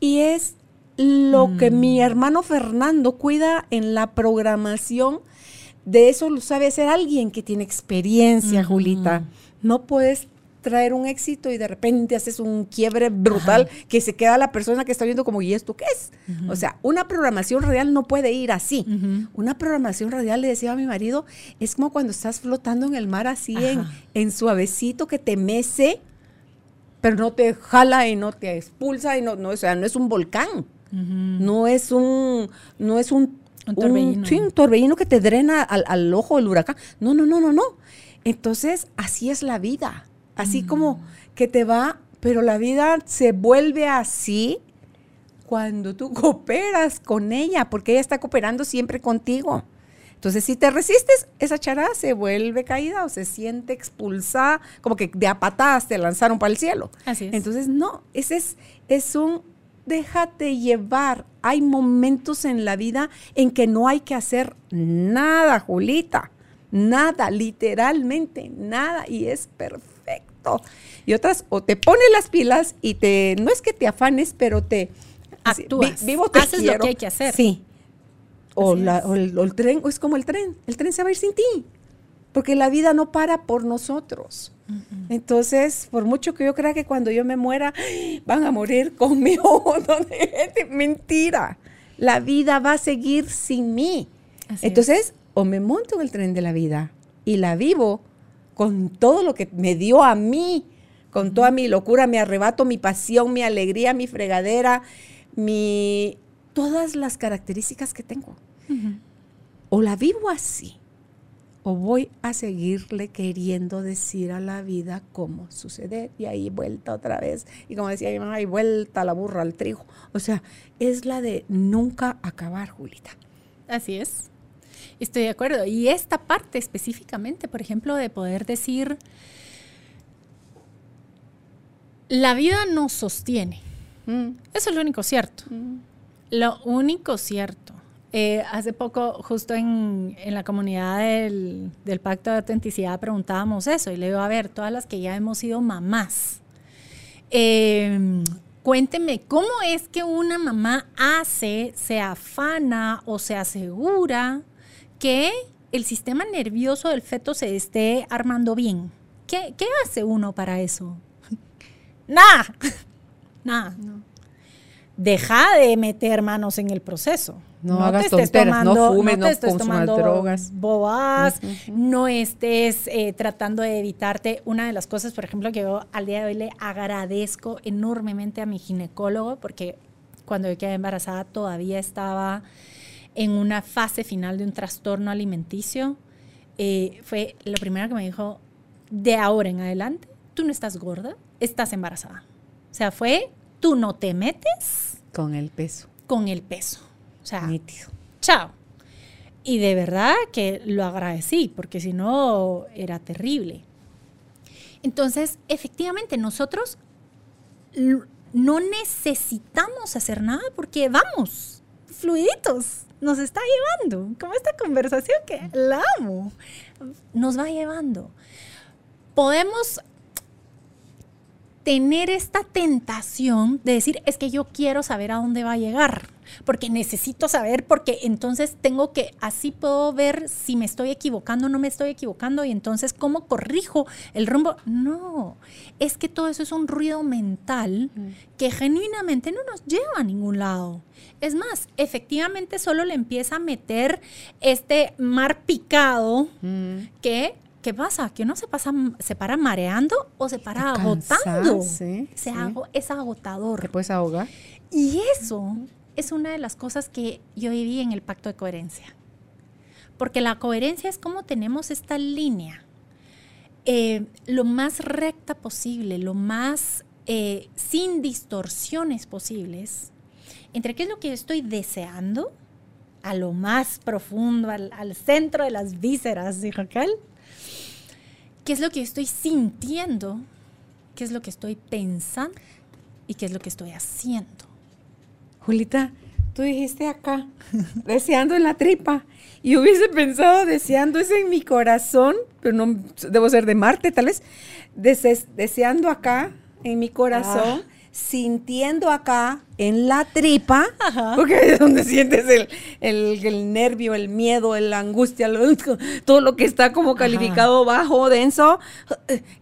Y es lo que mi mm. hermano Fernando cuida en la programación. De eso lo sabe hacer alguien que tiene experiencia, Julita. No puedes traer un éxito y de repente haces un quiebre brutal que se queda la persona que está viendo como, ¿y esto qué es? O sea, una programación radial no puede ir así. Una programación radial, le decía a mi marido, es como cuando estás flotando en el mar así en, en, suavecito que te mece, pero no te jala y no te expulsa y no, no o sea, no es un volcán. No es un, no es un Un torbellino. sí, un torbellino que te drena al, al ojo del huracán. No, no, no, no, no. Entonces, así es la vida. Así como que te va, pero la vida se vuelve así cuando tú cooperas con ella, porque ella está cooperando siempre contigo. Entonces, si te resistes, esa charada se vuelve caída o se siente expulsada, como que de a patadas te lanzaron para el cielo. Así es. Entonces, no, ese es, es un déjate llevar. Hay momentos en la vida en que no hay que hacer nada, Julita. Nada, literalmente nada. Y es perfecto. Y otras, o te pones las pilas y te, no es que te afanes, pero te Actúas. vi- vivo te Haces lo quiero. que hay que hacer. Sí. O, la- el, o el tren, o es como el tren. El tren se va a ir sin ti. Porque la vida no para por nosotros. Entonces, por mucho que yo crea que cuando yo me muera van a morir conmigo mentira. La vida va a seguir sin mí. Así Entonces, o me monto en el tren de la vida y la vivo con todo lo que me dio a mí, con toda mi locura, mi arrebato, mi pasión, mi alegría, mi fregadera, mi todas las características que tengo. O la vivo así, o voy a seguirle queriendo decir a la vida cómo suceder. Y ahí vuelta otra vez. Y como decía mi mamá, y vuelta la burra al trigo. O sea, es la de nunca acabar, Julita. Así es. Estoy de acuerdo. Y esta parte específicamente, por ejemplo, de poder decir, la vida nos sostiene. Eso es lo único cierto. Lo único cierto. Eh, hace poco, justo en, en la comunidad del, del Pacto de Autenticidad, preguntábamos eso y le digo, a ver, todas las que ya hemos sido mamás, eh, cuénteme, ¿cómo es que una mamá hace, se afana o se asegura que el sistema nervioso del feto se esté armando bien? ¿Qué, qué hace uno para eso? Nada, nada. Deja de meter manos en el proceso. No hagas tonteras, no fumes, no te estés tomando drogas. Bobadas, no estés eh, tratando de evitarte. Una de las cosas, por ejemplo, que yo al día de hoy le agradezco enormemente a mi ginecólogo, porque cuando yo quedé embarazada todavía estaba en una fase final de un trastorno alimenticio. eh, fue lo primero que me dijo, de ahora en adelante, tú no estás gorda, estás embarazada. O sea, fue, tú no te metes Con el peso. con el peso. O sea, Nítido. chao. Y de verdad que lo agradecí, porque si no era terrible. Entonces, efectivamente, nosotros no necesitamos hacer nada porque vamos, fluiditos, nos está llevando. Como esta conversación que la amo, nos va llevando. Podemos tener esta tentación de decir, es que yo quiero saber a dónde va a llegar, porque necesito saber, porque entonces tengo que, así puedo ver si me estoy equivocando o no me estoy equivocando, y entonces cómo corrijo el rumbo. No, es que todo eso es un ruido mental que genuinamente no nos lleva a ningún lado. Es más, efectivamente solo le empieza a meter este mar picado que ¿Qué pasa? Que uno se pasa, se para mareando o se para agotando. sí, Se sí. es agotador. ¿Te puedes ahogar? Y eso es una de las cosas que yo viví en el pacto de coherencia. Porque la coherencia es como tenemos esta línea eh, lo más recta posible, lo más eh, sin distorsiones posibles, entre qué es lo que yo estoy deseando, a lo más profundo, al, al centro de las vísceras, dijo aquel, qué es lo que estoy sintiendo, qué es lo que estoy pensando y qué es lo que estoy haciendo. Julita, tú dijiste acá, deseando en la tripa. Y hubiese pensado deseando eso en mi corazón, pero no debo ser de Marte, tal vez. Deseando acá en mi corazón, sintiendo acá en la tripa, Ajá. porque es donde sientes el, el- el nervio, el miedo, la angustia, lo- todo lo que está como calificado bajo, denso.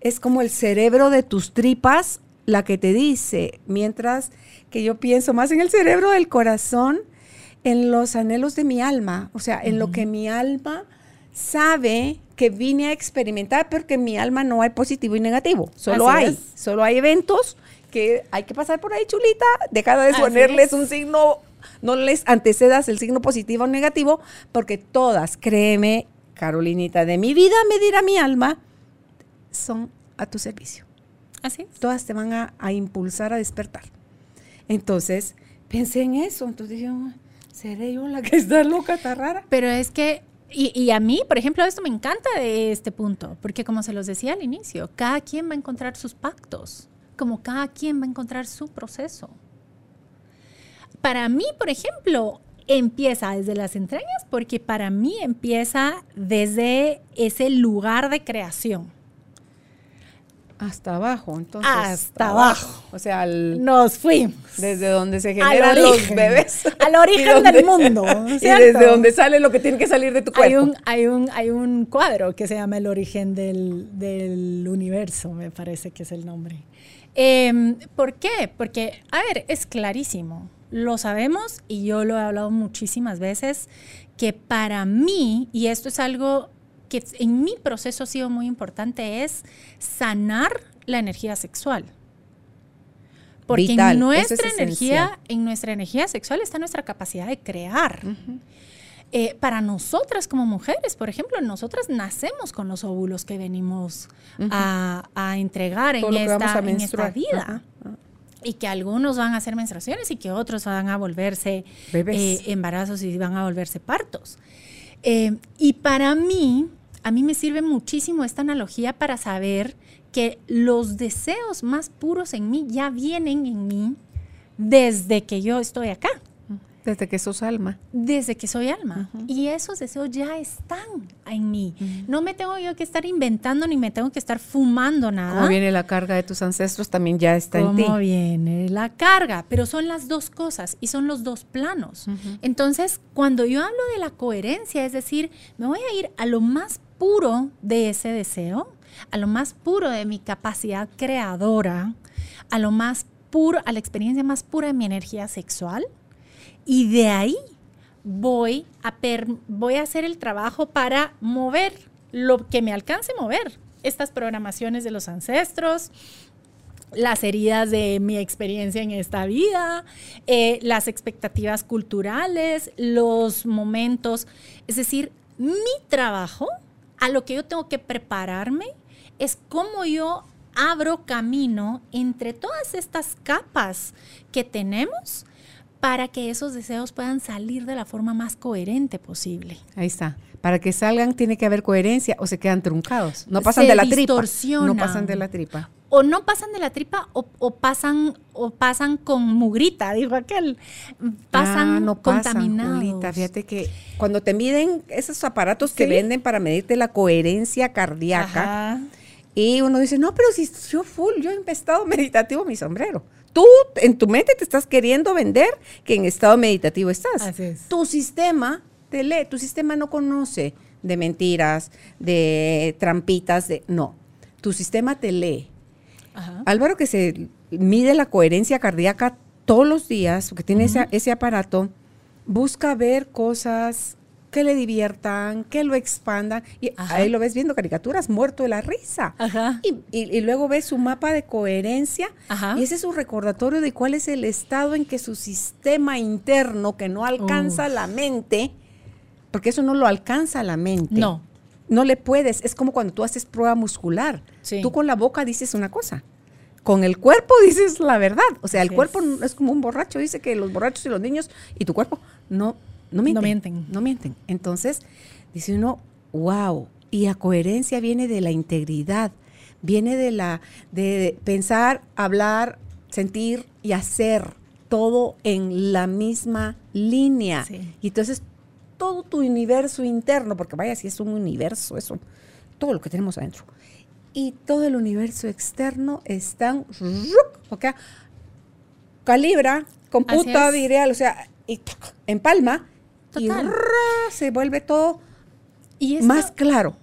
Es como el cerebro de tus tripas la que te dice, mientras que yo pienso más en el cerebro del corazón, en los anhelos de mi alma, o sea, en lo que mi alma sabe que vine a experimentar, porque en mi alma no hay positivo y negativo, solo Así hay, es. solo hay eventos que hay que pasar por ahí, chulita, deja de ponerles es. un signo no les antecedas el signo positivo o negativo, porque todas, créeme, Carolinita, de mi vida me dirá mi alma, son a tu servicio. Así es. Todas te van a, a impulsar a despertar. Entonces, pensé en eso. Entonces dije, "Oh, ¿seré yo la que está loca, está rara? Pero es que, y, y a mí, por ejemplo, esto me encanta de este punto, porque como se los decía al inicio, cada quien va a encontrar sus pactos, como cada quien va a encontrar su proceso. Para mí, por ejemplo, empieza desde las entrañas, porque para mí empieza desde ese lugar de creación. Hasta abajo, entonces. Hasta abajo. O sea, al- Nos fuimos. desde donde se generan los bebés. Al Y origen donde- del mundo. Y ¿cierto? desde donde sale lo que tiene que salir de tu Hay cuerpo. un, hay, un, hay un cuadro que se llama El origen del, del universo, me parece que es el nombre. Em, ¿Por qué? Porque, a ver, es clarísimo. Lo sabemos y yo lo he hablado muchísimas veces, que para mí, y esto es algo que en mi proceso ha sido muy importante, es sanar la energía sexual. Porque Vital, en es nuestra energía, en nuestra energía sexual está nuestra capacidad de crear. Eh, para nosotras como mujeres, por ejemplo, nosotras nacemos con los óvulos que venimos a, a entregar Todo en esta, a en esta vida. Y que algunos van a hacer menstruaciones y que otros van a volverse eh, embarazos y van a volverse partos. Eh, y para mí, a mí me sirve muchísimo esta analogía para saber que los deseos más puros en mí ya vienen en mí desde que yo estoy acá Desde que sos alma. desde que soy alma. Y esos deseos ya están en mí. No me tengo yo que estar inventando ni me tengo que estar fumando nada. Como viene la carga de tus ancestros, también ya está en ti. Cómo viene la carga, pero son las dos cosas y son los dos planos. Entonces, cuando yo hablo de la coherencia, es decir, me voy a ir a lo más puro de ese deseo, a lo más puro de mi capacidad creadora, a lo más puro, a la experiencia más pura de mi energía sexual, y de ahí voy a, voy a hacer el trabajo para mover lo que me alcance mover. Estas programaciones de los ancestros, las heridas de mi experiencia en esta vida, eh, las expectativas culturales, los momentos. Es decir, mi trabajo, a lo que yo tengo que prepararme, es cómo yo abro camino entre todas estas capas que tenemos para que esos deseos puedan salir de la forma más coherente posible. Ahí está. Para que salgan tiene que haber coherencia o se quedan truncados. No pasan Se de la tripa. No pasan de la tripa. o no pasan de la tripa o, o pasan o pasan con mugrita, dijo aquel. Pasan Ah, no pasan, contaminados. Julita. Fíjate que cuando te miden esos aparatos que venden para medirte la coherencia cardíaca, Ajá. y uno dice, no, pero si yo full, yo en estado meditativo mi sombrero. Tú en tu mente te estás queriendo vender que en estado meditativo estás. Así es. Tu sistema te lee, tu sistema no conoce de mentiras, de trampitas, de no. Tu sistema te lee. Ajá. Álvaro que se mide la coherencia cardíaca todos los días, porque tiene ese, ese aparato, busca ver cosas que le diviertan, que lo expandan. Y Ajá. ahí lo ves viendo caricaturas, muerto de la risa. Ajá. Y, y- y luego ves su mapa de coherencia Ajá. y ese es un recordatorio de cuál es el estado en que su sistema interno, que no alcanza Uf. la mente, porque eso no lo alcanza la mente. No. No le puedes. Es como cuando tú haces prueba muscular. Sí. Tú con la boca dices una cosa. Con el cuerpo dices la verdad. O sea, el cuerpo es como un borracho. Dice que los borrachos y los niños y tu cuerpo no, no mienten. No mienten. No mienten. Entonces, dice uno, wow. Y la coherencia viene de la integridad. Viene de la de pensar, hablar, sentir y hacer todo en la misma línea. Sí. Y entonces todo tu universo interno, porque vaya, si es un universo, eso, todo lo que tenemos adentro. Y todo el universo externo están, calibra, computa, es. diría, o sea, y empalma, y se vuelve todo Y esto- más claro.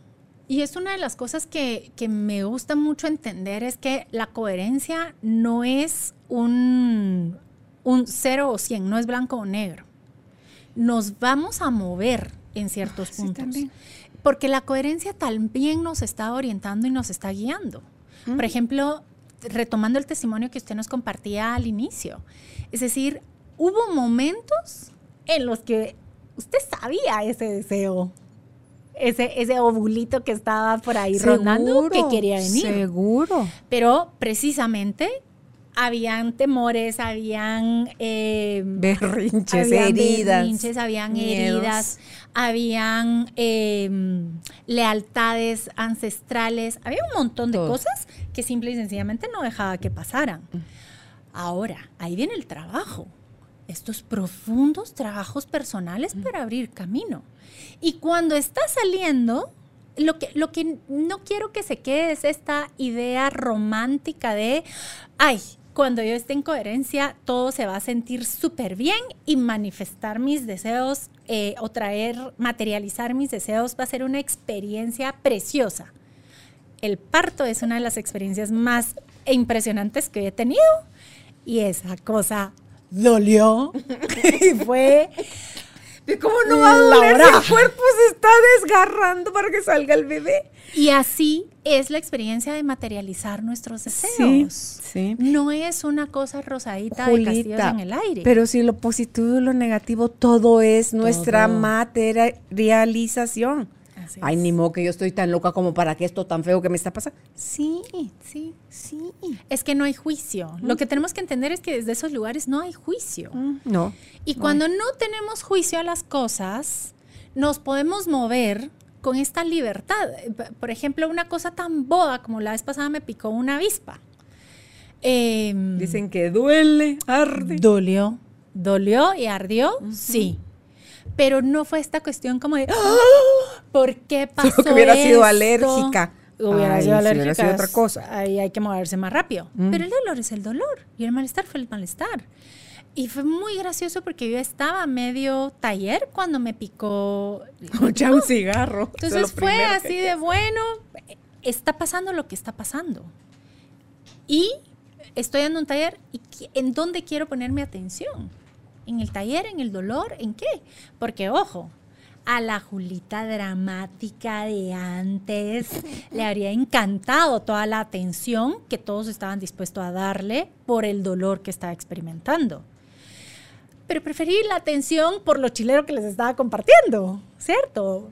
Y es una de las cosas que, que me gusta mucho entender, es que la coherencia no es un, un 0 o 100, no es blanco o negro. Nos vamos a mover en ciertos Ah, puntos. Porque la coherencia también nos está orientando y nos está guiando. Mm. Por ejemplo, retomando el testimonio que usted nos compartía al inicio. Es decir, hubo momentos en los que usted sabía ese deseo, ese, ese ovulito que estaba por ahí rondando que quería venir. Seguro. Pero precisamente habían temores, habían eh, berrinches, habían heridas, berrinches, habían heridas, habían eh, lealtades ancestrales, había un montón de Todo. cosas que simple y sencillamente no dejaba que pasaran. Ahora, ahí viene el trabajo, estos profundos trabajos personales para abrir camino. Y cuando está saliendo, lo que, lo que no quiero que se quede es esta idea romántica de, ay, cuando yo esté en coherencia, todo se va a sentir súper bien y manifestar mis deseos eh, o traer, materializar mis deseos va a ser una experiencia preciosa. El parto es una de las experiencias más impresionantes que he tenido y esa cosa dolió y fue ¿Y cómo no va a doler el cuerpo se está desgarrando para que salga el bebé? Y así es la experiencia de materializar nuestros deseos. Sí, sí. No es una cosa rosadita de castillos Julita, en el aire. pero si lo positivo y lo negativo, todo es nuestra materialización. Así Ay, es. ni modo que yo estoy tan loca como para que esto tan feo que me está pasando. Sí, sí, sí. Es que no hay juicio. Lo que tenemos que entender es que desde esos lugares no hay juicio. No. Y cuando no tenemos juicio a las cosas, nos podemos mover con esta libertad. Por ejemplo, una cosa tan boba como la vez pasada me picó una avispa. Em, Dicen que duele, arde. Dolió. ¿Dolió y ardió? Sí. Pero no fue esta cuestión como de, "Ah, ¿por qué pasó Solo que hubiera sido esto?". alérgica. Hubiera Ay, sido si alérgica. hubiera sido otra cosa. Ahí hay que moverse más rápido. Pero el dolor es el dolor y el malestar fue el malestar. Y fue muy gracioso porque yo estaba a medio taller cuando me picó. Ya un cigarro. Entonces fue así de bueno, está pasando lo que está pasando. Y estoy dando un taller y ¿en dónde quiero poner mi atención? ¿En el taller, en el dolor, en qué? Porque ojo, a la Julita dramática de antes le habría encantado toda la atención que todos estaban dispuestos a darle por el dolor que estaba experimentando pero preferí la atención por lo chilero que les estaba compartiendo, ¿cierto?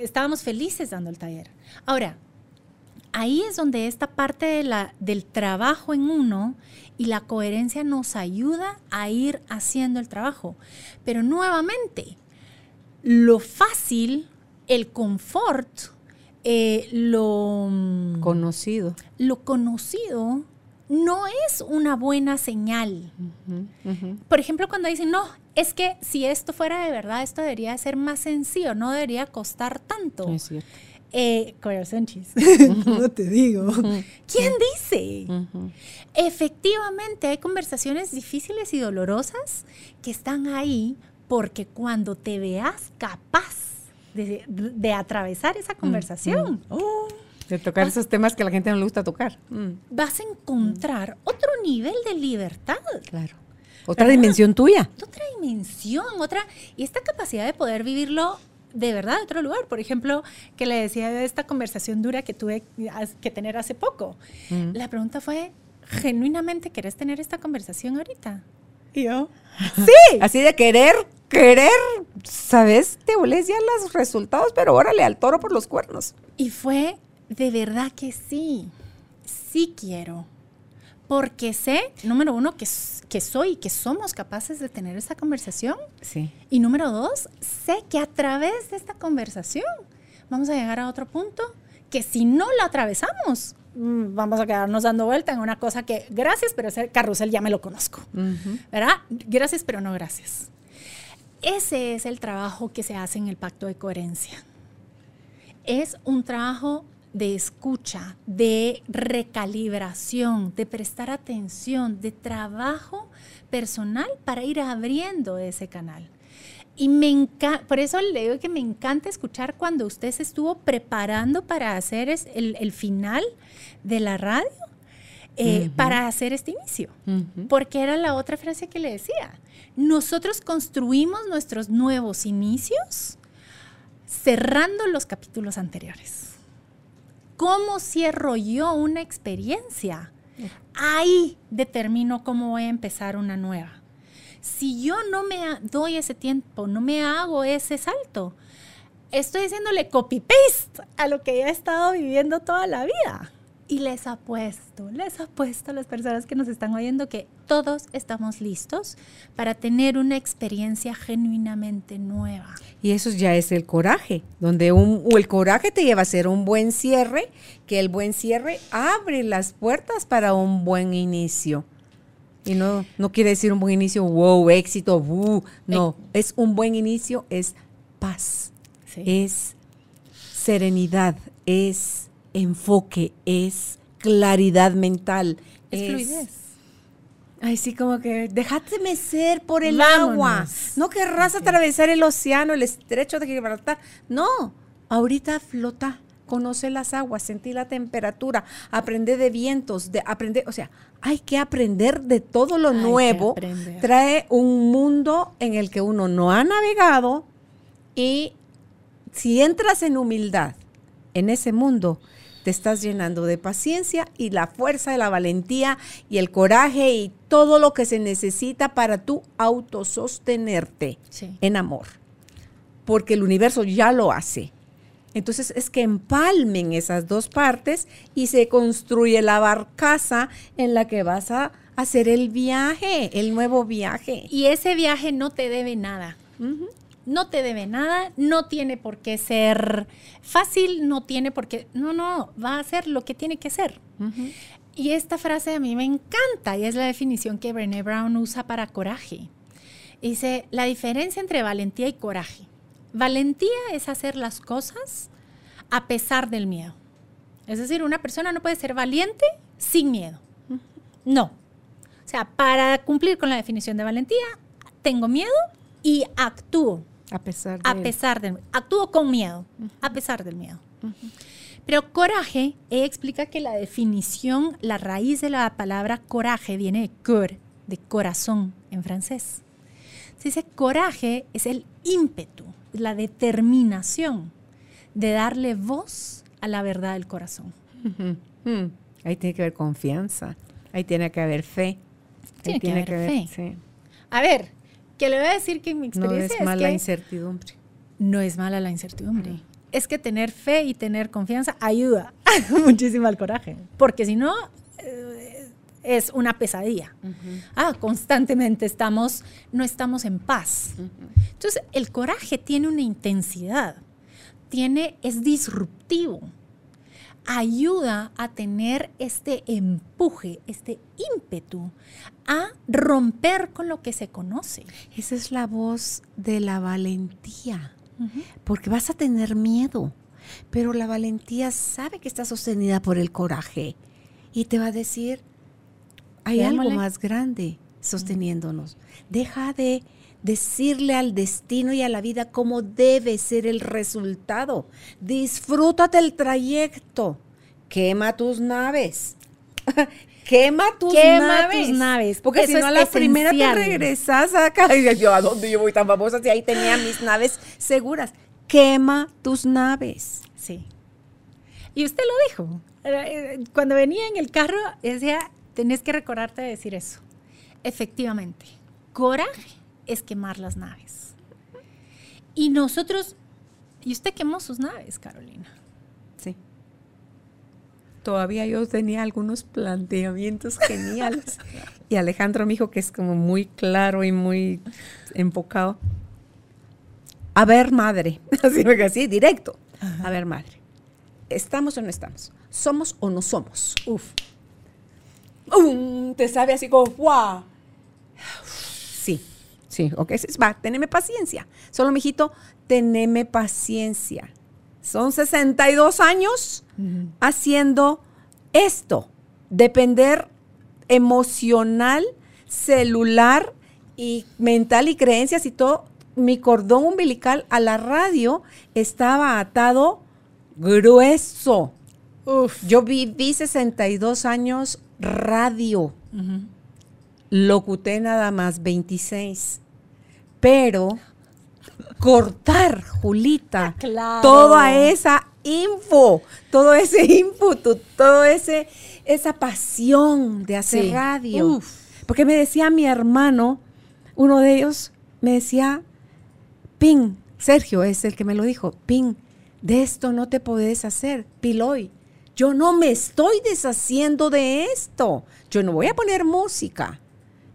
Estábamos felices dando el taller. Ahora, ahí es donde esta parte de la, del trabajo en uno y la coherencia nos ayuda a ir haciendo el trabajo. Pero nuevamente, lo fácil, el confort, eh, lo, Conocido. lo conocido, no es una buena señal. Por ejemplo, cuando dicen, no, es que si esto fuera de verdad, esto debería ser más sencillo, no debería costar tanto. Es cierto. Eh, corazón chis. no te digo. ¿Quién dice? Efectivamente, hay conversaciones difíciles y dolorosas que están ahí porque cuando te veas capaz de, de atravesar esa conversación, De tocar esos temas que a la gente no le gusta tocar. Vas a encontrar otro nivel de libertad. claro. Otra dimensión tuya. otra dimensión, otra, y esta capacidad de poder vivirlo de verdad de otro lugar. Por ejemplo, que le decía de esta conversación dura que tuve que tener hace poco. La pregunta fue, ¿genuinamente querés tener esta conversación ahorita? Y yo, sí. Así de querer, querer, ¿sabes? Te volés ya los resultados, pero órale al toro por los cuernos. Y fue de verdad que sí, sí quiero. Porque sé, número uno, que, que soy y que somos capaces de tener esa conversación. Sí. Y número dos, sé que a través de esta conversación vamos a llegar a otro punto que si no lo atravesamos, mm, vamos a quedarnos dando vuelta en una cosa que gracias, pero ese carrusel ya me lo conozco. ¿Verdad? Gracias, pero no gracias. Ese es el trabajo que se hace en el pacto de coherencia. Es un trabajo de escucha, de recalibración, de prestar atención, de trabajo personal para ir abriendo ese canal. Y me encanta, por eso le digo que me encanta escuchar cuando usted se estuvo preparando para hacer el, el final de la radio, eh, para hacer este inicio. Porque era la otra frase que le decía. Nosotros construimos nuestros nuevos inicios cerrando los capítulos anteriores. ¿Cómo cierro yo una experiencia? Ahí determino cómo voy a empezar una nueva. Si yo no me doy ese tiempo, no me hago ese salto, estoy haciéndole copy-paste a lo que ya he estado viviendo toda la vida. Y les apuesto, les apuesto a las personas que nos están oyendo que todos estamos listos para tener una experiencia genuinamente nueva. Y eso ya es el coraje, donde un, el coraje te lleva a hacer un buen cierre, que el buen cierre abre las puertas para un buen inicio. Y no, no quiere decir un buen inicio, wow, éxito, uh, no, es un buen inicio, es paz, es serenidad, es enfoque, es claridad mental. Es, fluidez. Ay, sí, como que déjate mecer por el agua. No querrás atravesar el océano, el estrecho de Gibraltar. No, ahorita flota, conoce las aguas, sentí la temperatura, aprende de vientos, de aprender, o sea, hay que aprender de todo lo nuevo. Trae un mundo en el que uno no ha navegado y si entras en humildad en ese mundo, te estás llenando de paciencia y la fuerza, de la valentía y el coraje y todo lo que se necesita para tú autosostenerte en amor. Porque el universo ya lo hace. Entonces es que empalmen esas dos partes y se construye la barcaza en la que vas a hacer el viaje, el nuevo viaje. Y ese viaje no te debe nada no te debe nada, no tiene por qué ser fácil, no tiene por qué, no, no, va a ser lo que tiene que ser. Y esta frase a mí me encanta y es la definición que Brené Brown usa para coraje. Dice, la diferencia entre valentía y coraje. Valentía es hacer las cosas a pesar del miedo. Es decir, una persona no puede ser valiente sin miedo. No. O sea, para cumplir con la definición de valentía, tengo miedo y actúo. A pesar de A pesar del Actúo con miedo, a pesar del miedo. Pero coraje explica que la definición, la raíz de la palabra coraje viene de cœur, de corazón en francés. Se dice coraje es el ímpetu, la determinación de darle voz a la verdad del corazón. Mm. Ahí tiene que haber confianza, ahí tiene que haber fe. Tiene, que, haber fe. A ver, que le voy a decir que mi experiencia no es, mala la incertidumbre. No es mala la incertidumbre. Es que tener fe y tener confianza ayuda muchísimo al coraje, porque si no eh, es una pesadilla. Ah, constantemente estamos no estamos en paz. Entonces, el coraje tiene una intensidad. Tiene es disruptivo ayuda a tener este empuje, este ímpetu a romper con lo que se conoce. Esa es la voz de la valentía, porque vas a tener miedo, pero la valentía sabe que está sostenida por el coraje y te va a decir, hay algo más grande sosteniéndonos. Deja de decirle al destino y a la vida cómo debe ser el resultado. Disfrútate el trayecto. Quema tus naves. Quema tus naves. tus naves. Porque si no, a la primera te regresas acá. Y yo, ¿a dónde yo voy tan famosa? Si ahí tenía mis naves seguras. Quema tus naves. Sí. Y usted lo dijo. Eh, cuando venía en el carro, decía, tenés que recordarte de decir eso. Efectivamente. Coraje es quemar las naves. Y nosotros, y usted quemó sus naves, Carolina. Sí. Todavía yo tenía algunos planteamientos geniales. y Alejandro me dijo que es como muy claro y muy enfocado. A ver, madre. Así, así directo. A ver, madre. ¿Estamos o no estamos? ¿Somos o no somos? Uf. te sabe así como, ¡guau! Sí. Sí, ok, va, teneme paciencia. Solo, mijito, teneme paciencia. Son 62 años haciendo esto, depender emocional, celular y mental y creencias y todo. Mi cordón umbilical a la radio estaba atado grueso. Yo viví 62 años radio locuté nada más 26. Pero cortar, Julita, toda esa info, todo ese input, todo ese esa pasión de hacer radio. Porque me decía mi hermano, uno de ellos me decía, Ping, Sergio es el que me lo dijo, Ping, de esto no te podés hacer, Piloy. Yo no me estoy deshaciendo de esto. Yo no voy a poner música.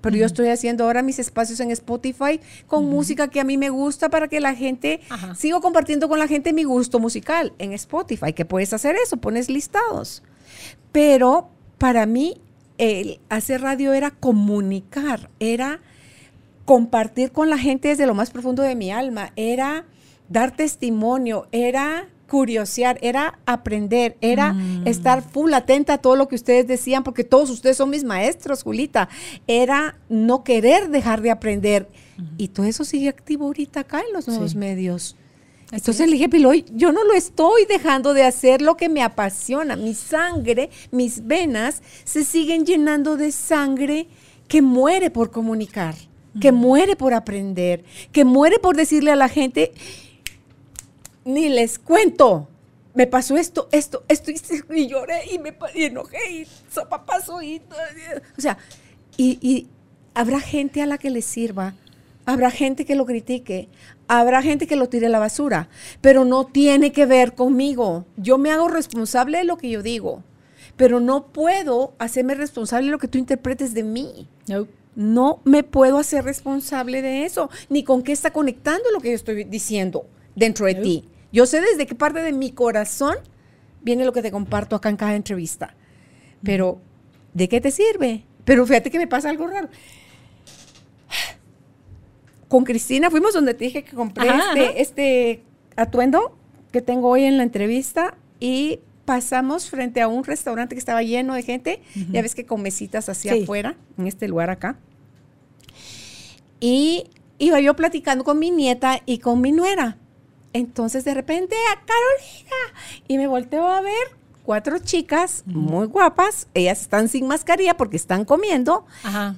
Pero yo estoy haciendo ahora mis espacios en Spotify con música que a mí me gusta para que la gente, sigo compartiendo con la gente mi gusto musical en Spotify, que puedes hacer eso, pones listados. Pero para mí el hacer radio era comunicar, era compartir con la gente desde lo más profundo de mi alma, era dar testimonio, era curiosear, era aprender, era mm. estar full atenta a todo lo que ustedes decían, porque todos ustedes son mis maestros, Julita. Era no querer dejar de aprender. Y todo eso sigue activo ahorita acá en los nuevos medios. Entonces le dije, Piloy, yo no lo estoy dejando de hacer lo que me apasiona. Mi sangre, mis venas se siguen llenando de sangre que muere por comunicar, que muere por aprender, que muere por decirle a la gente, ni les cuento. Me pasó esto, esto, esto, y, lloré y me enojé y pasó y, o sea, y, habrá gente a la que le sirva, habrá gente que lo critique, habrá gente que lo tire a la basura, pero no tiene que ver conmigo. Yo me hago responsable de lo que yo digo, pero no puedo hacerme responsable de lo que tú interpretes de mí. No. no me puedo hacer responsable de eso, ni con qué está conectando lo que yo estoy diciendo dentro de ti. Yo sé desde qué parte de mi corazón viene lo que te comparto acá en cada entrevista. Pero, ¿de qué te sirve? Pero fíjate que me pasa algo raro. Con Cristina fuimos donde te dije que compré este, este, atuendo que tengo hoy en la entrevista y pasamos frente a un restaurante que estaba lleno de gente. Ya ves que con mesitas hacia afuera, en este lugar acá. Y iba yo platicando con mi nieta y con mi nuera. Entonces de repente a Carolina y me volteo a ver cuatro chicas muy guapas, ellas están sin mascarilla porque están comiendo,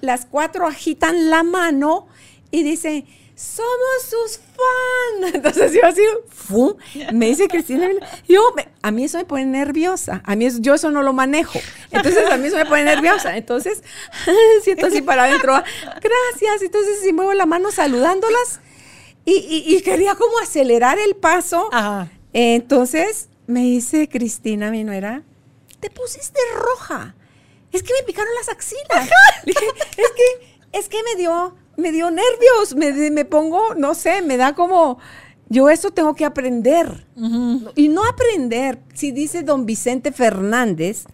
las cuatro agitan la mano y dicen, somos sus fans. Entonces yo así, ¡fum! me dice Cristina, yo, a mí eso me pone nerviosa, a mí yo eso no lo manejo, entonces a mí eso me pone nerviosa, entonces siento así para adentro, gracias, entonces si muevo la mano saludándolas y, quería como acelerar el paso. entonces me dice Cristina, mi nuera, te pusiste roja. Es que me picaron las axilas. es que, es que me dio, me dio nervios, me, me pongo, no sé, me da como, yo eso tengo que aprender. Y no aprender, si dice don Vicente Fernández,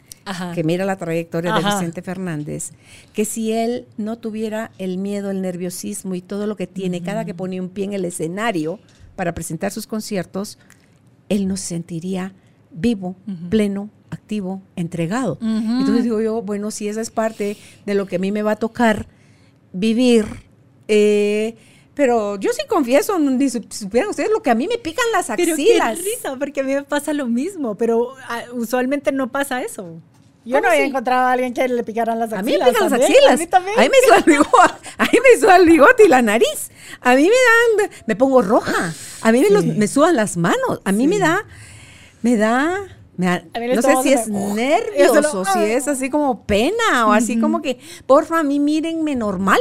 que mira la trayectoria de Vicente Fernández, que si él no tuviera el miedo, el nerviosismo y todo lo que tiene cada que pone un pie en el escenario para presentar sus conciertos, él no se sentiría vivo, pleno, activo, entregado. Entonces digo yo, bueno, si esa es parte de lo que a mí me va a tocar vivir, eh, pero yo sí confieso, si supieran ustedes lo que a mí me pican las axilas. Pero qué risa, porque a mí me pasa lo mismo, pero ah, usualmente no pasa eso. Yo no había encontrado a alguien que le picaran las axilas. A mí me pican las axilas. A mí también. A mí me suda el bigote, a mí me suda el bigote y la nariz. A mí me dan, me pongo roja. A mí me, sudan las manos. A mí me da, me da, no sé si es nervioso, si es así como pena o así como que, porfa, a mí mírenme normal.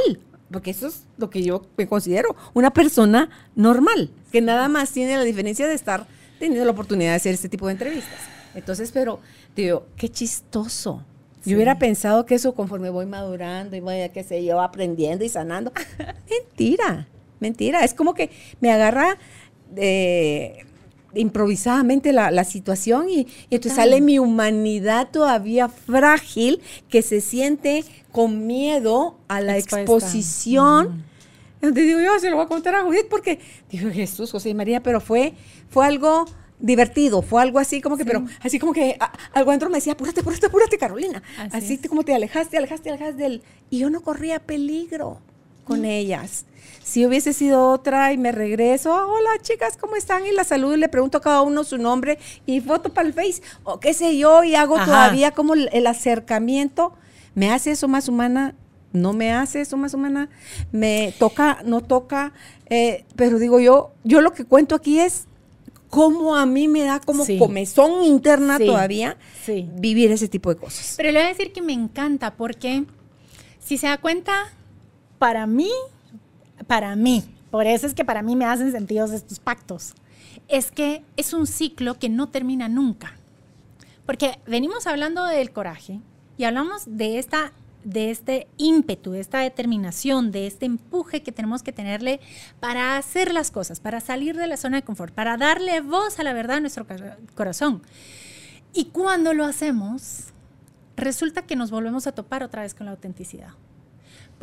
Porque eso es lo que yo me considero una persona normal, que nada más tiene la diferencia de estar teniendo la oportunidad de hacer este tipo de entrevistas. Entonces, pero digo, qué chistoso. Yo hubiera pensado que eso conforme voy madurando y voy, qué sé yo, aprendiendo y sanando. mentira, mentira. Es como que me agarra eh, improvisadamente la, situación y, entonces sale mi humanidad todavía frágil que se siente con miedo a la exposición. Entonces digo, yo se lo voy a contar a Judith porque, digo, Jesús, José y María, pero fue, fue algo divertido, fue algo así como que, pero así como que algo adentro me decía, apúrate, apúrate, apúrate, Carolina. Así, como te alejaste, alejaste, alejaste del... Y yo no corría peligro con mm. ellas. Si hubiese sido otra y me regreso, hola chicas, ¿cómo están? Y la saludo y le pregunto a cada uno su nombre y foto para el Face, o qué sé yo, y hago todavía como el, acercamiento. ¿Me hace eso más humana? ¿No me hace eso más humana? ¿Me toca? ¿No toca? Eh, pero digo yo, yo lo que cuento aquí es cómo a mí me da como comezón interna todavía vivir ese tipo de cosas. Pero le voy a decir que me encanta porque, si se da cuenta, para mí, para mí, por eso es que para mí me hacen sentido estos pactos, es que es un ciclo que no termina nunca. Porque venimos hablando del coraje y hablamos de esta de este ímpetu, de esta determinación, de este empuje que tenemos que tenerle para hacer las cosas, para salir de la zona de confort, para darle voz a la verdad a nuestro corazón. Y cuando lo hacemos, resulta que nos volvemos a topar otra vez con la autenticidad.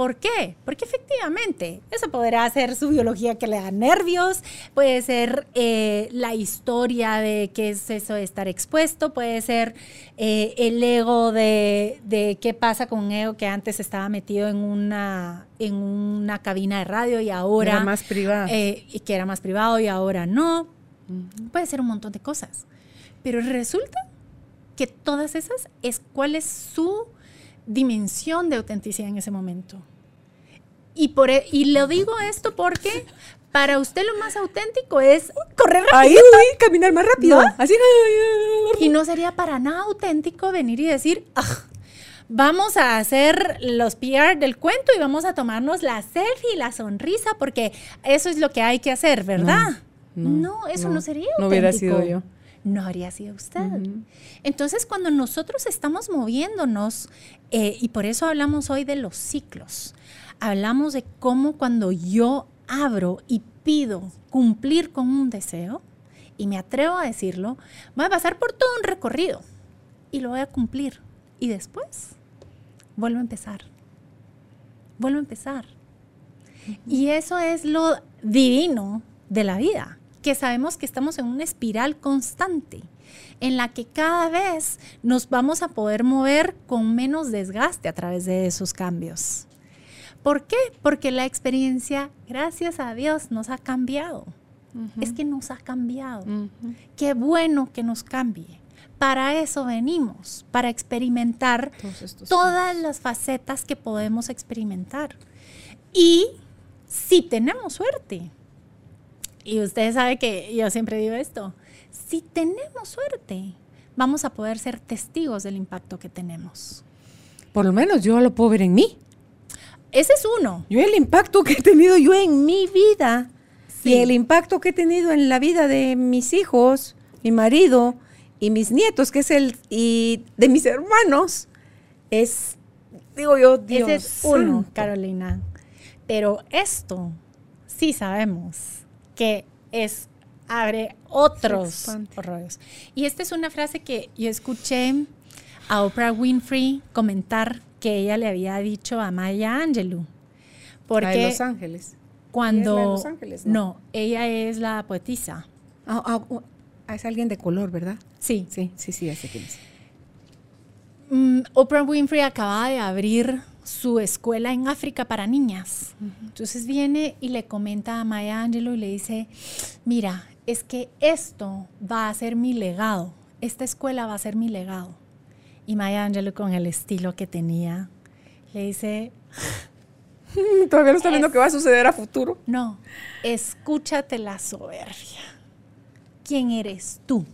¿Por qué? Porque efectivamente, eso podrá ser su biología que le da nervios, puede ser eh, la historia de qué es eso de estar expuesto, puede ser eh, el ego de, qué pasa con un ego que antes estaba metido en una, en una cabina de radio y ahora... Era más privado. Eh, y que era más privado y ahora no. Puede ser un montón de cosas. Pero resulta que todas esas es cuál es su dimensión de autenticidad en ese momento. Y, por, e, y lo digo esto porque para usted lo más auténtico es correr rápido. Ahí, caminar más rápido. Así. Y no sería para nada auténtico venir y decir, ah, vamos a hacer los PR del cuento y vamos a tomarnos la selfie y la sonrisa porque eso es lo que hay que hacer, ¿verdad? No, eso no, sería auténtico. No hubiera sido yo no habría sido usted. Entonces, cuando nosotros estamos moviéndonos, eh, y por eso hablamos hoy de los ciclos, hablamos de cómo cuando yo abro y pido cumplir con un deseo, y me atrevo a decirlo, voy a pasar por todo un recorrido y lo voy a cumplir. Y después vuelvo a empezar. Vuelvo a empezar. Y eso es lo divino de la vida que sabemos que estamos en una espiral constante en la que cada vez nos vamos a poder mover con menos desgaste a través de esos cambios. ¿Por qué? Porque la experiencia, gracias a Dios, nos ha cambiado. Es que nos ha cambiado. Qué bueno que nos cambie. Para eso venimos, para experimentar todas las facetas que podemos experimentar. Y si tenemos suerte, y usted sabe que yo siempre digo esto, si tenemos suerte, vamos a poder ser testigos del impacto que tenemos. Por lo menos yo lo puedo ver en mí. Ese es uno. Yo el impacto que he tenido yo en mi vida y el impacto que he tenido en la vida de mis hijos, mi marido y mis nietos, que es el y de mis hermanos, es digo yo, Dios. Ese es uno, Carolina. Pero esto sí sabemos que es abre otros horrores. Y esta es una frase que yo escuché a Oprah Winfrey comentar que ella le había dicho a Maya Angelou. Porque de Los Ángeles. Cuando de Los Ángeles, ¿no? ella es la poetisa. Ah, ah, ah, es alguien de color, ¿verdad? Sí. Sí, sí, sí, sé quién es. Mm, Oprah Winfrey acaba de abrir su escuela en África para niñas. Entonces viene y le comenta a Maya Angelou y le dice, mira, es que esto va a ser mi legado, esta escuela va a ser mi legado. Y Maya Angelou con el estilo que tenía, le dice... Todavía no está viendo qué va a suceder a futuro. No, escúchate la soberbia. ¿Quién eres tú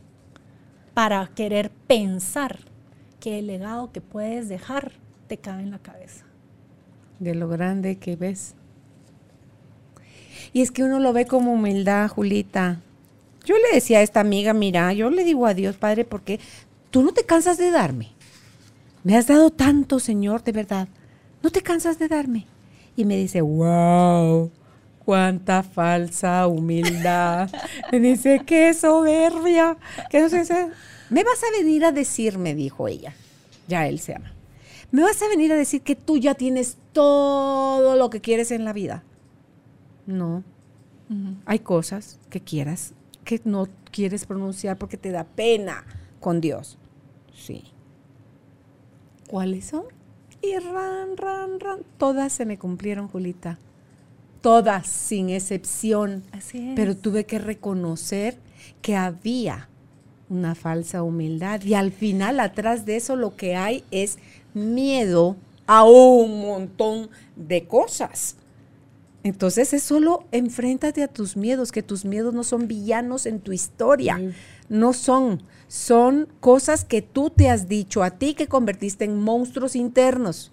para querer pensar que el legado que puedes dejar te cabe en la cabeza. De lo grande que ves. Y es que uno lo ve como humildad, Julita. Yo le decía a esta amiga, mira, yo le digo a Dios, Padre, porque tú no te cansas de darme. Me has dado tanto, Señor, de verdad. No te cansas de darme. Y me dice, wow, cuánta falsa humildad. me dice, qué soberbia. ¿Qué no sé, me vas a venir a decir, me dijo ella. Ya él se ama me vas a venir a decir que tú ya tienes todo lo que quieres en la vida. No. Hay cosas que quieras que no quieres pronunciar porque te da pena con Dios. Sí. ¿Cuáles son? Y ran, ran, ran. Todas se me cumplieron, Julita. Todas, sin excepción. Así es. Pero tuve que reconocer que había una falsa humildad. Y al final, atrás de eso, lo que hay es miedo a un montón de cosas. Entonces es solo enfréntate a tus miedos, que tus miedos no son villanos en tu historia, no son, son cosas que tú te has dicho a ti que convertiste en monstruos internos,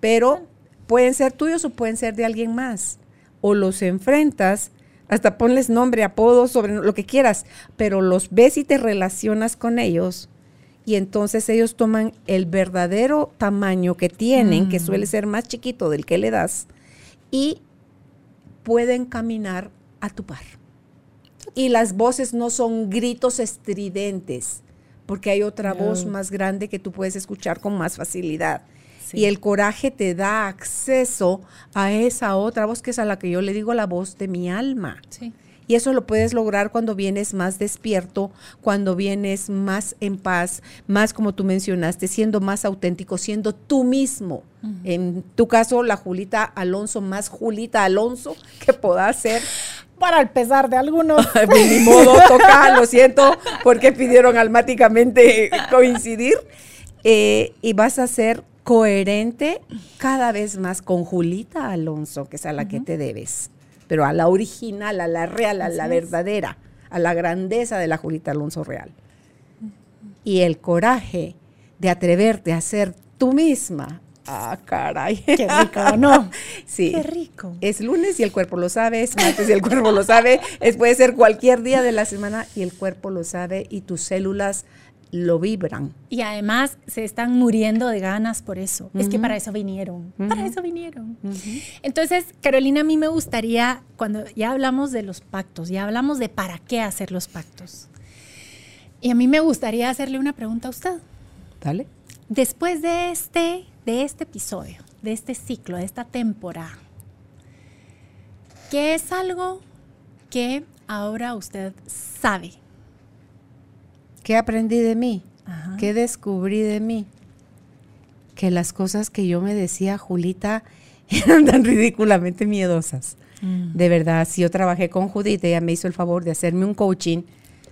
pero pueden ser tuyos o pueden ser de alguien más. o los enfrentas, hasta ponles nombre, apodo, sobre lo que quieras, pero los ves y te relacionas con ellos y entonces ellos toman el verdadero tamaño que tienen, que suele ser más chiquito del que le das, y pueden caminar a tu par. Y las voces no son gritos estridentes, porque hay otra voz más grande que tú puedes escuchar con más facilidad. Y el coraje te da acceso a esa otra voz que es a la que yo le digo la voz de mi alma. Y eso lo puedes lograr cuando vienes más despierto, cuando vienes más en paz, más como tú mencionaste, siendo más auténtico, siendo tú mismo. En tu caso, la Julita Alonso, más Julita Alonso que pueda ser para el pesar de algunos. Ni modo, toca, lo siento, porque pidieron almáticamente coincidir. Eh, y vas a ser coherente cada vez más con Julita Alonso, que es a la que te debes, pero a la original, a la real, a la verdadera, a la grandeza de la Julita Alonso real. Y el coraje de atreverte a ser tú misma, Ah, caray. Qué rico, ¿no? Sí. Qué rico. Es lunes y el cuerpo lo sabe, es martes y el cuerpo lo sabe, es, puede ser cualquier día de la semana y el cuerpo lo sabe y tus células lo vibran. Y además se están muriendo de ganas por eso. Es que para eso vinieron. Para eso vinieron. Entonces, Carolina, a mí me gustaría, cuando ya hablamos de los pactos, ya hablamos de para qué hacer los pactos. Y a mí me gustaría hacerle una pregunta a usted. Dale. Después de este de este episodio, de este ciclo, de esta temporada, ¿qué es algo que ahora usted sabe? ¿Qué aprendí de mí? ¿Qué descubrí de mí? Que las cosas que yo me decía, Julita, eran tan ridículamente miedosas. Mm. De verdad, si yo trabajé con Judith, ella me hizo el favor de hacerme un coaching.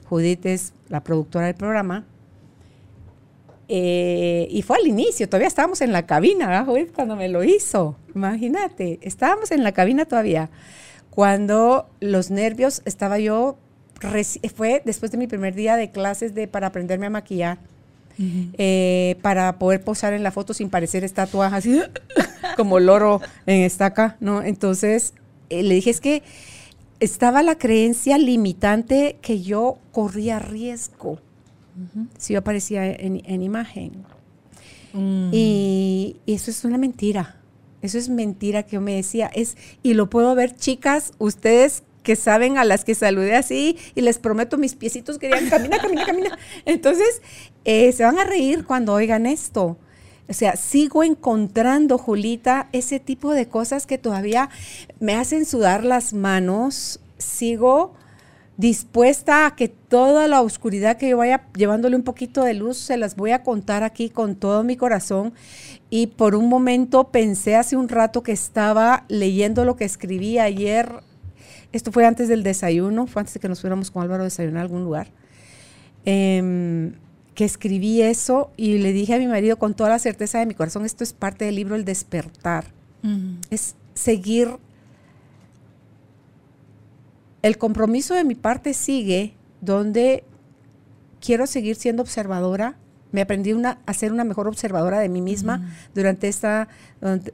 Judith es la productora del programa eh, y fue al inicio, todavía estábamos en la cabina, cuando me lo hizo. Imagínate, estábamos en la cabina todavía. Cuando los nervios, estaba yo, fue después de mi primer día de clases de, para aprenderme a maquillar. Eh, para poder posar en la foto sin parecer estatua así como loro en estaca, ¿no? Entonces eh, le dije es que estaba la creencia limitante que yo corría riesgo si yo aparecía en, imagen. Mm. Y, eso es una mentira. Eso es mentira que yo me decía. Es, y lo puedo ver, chicas, ustedes que saben a las que saludé así y les prometo mis piecitos querían camina, camina, camina. Entonces, eh, se van a reír cuando oigan esto. O sea, sigo encontrando, Julita, ese tipo de cosas que todavía me hacen sudar las manos. Sigo dispuesta a que toda la oscuridad que yo vaya llevándole un poquito de luz, se las voy a contar aquí con todo mi corazón. Y por un momento pensé hace un rato que estaba leyendo lo que escribí ayer. Esto fue antes del desayuno, fue antes de que nos fuéramos con Álvaro a desayunar a algún lugar. Em, que escribí eso y le dije a mi marido con toda la certeza de mi corazón, esto es parte del libro El despertar. Es seguir el compromiso de mi parte sigue donde quiero seguir siendo observadora. Me aprendí a ser una mejor observadora de mí misma durante, esta,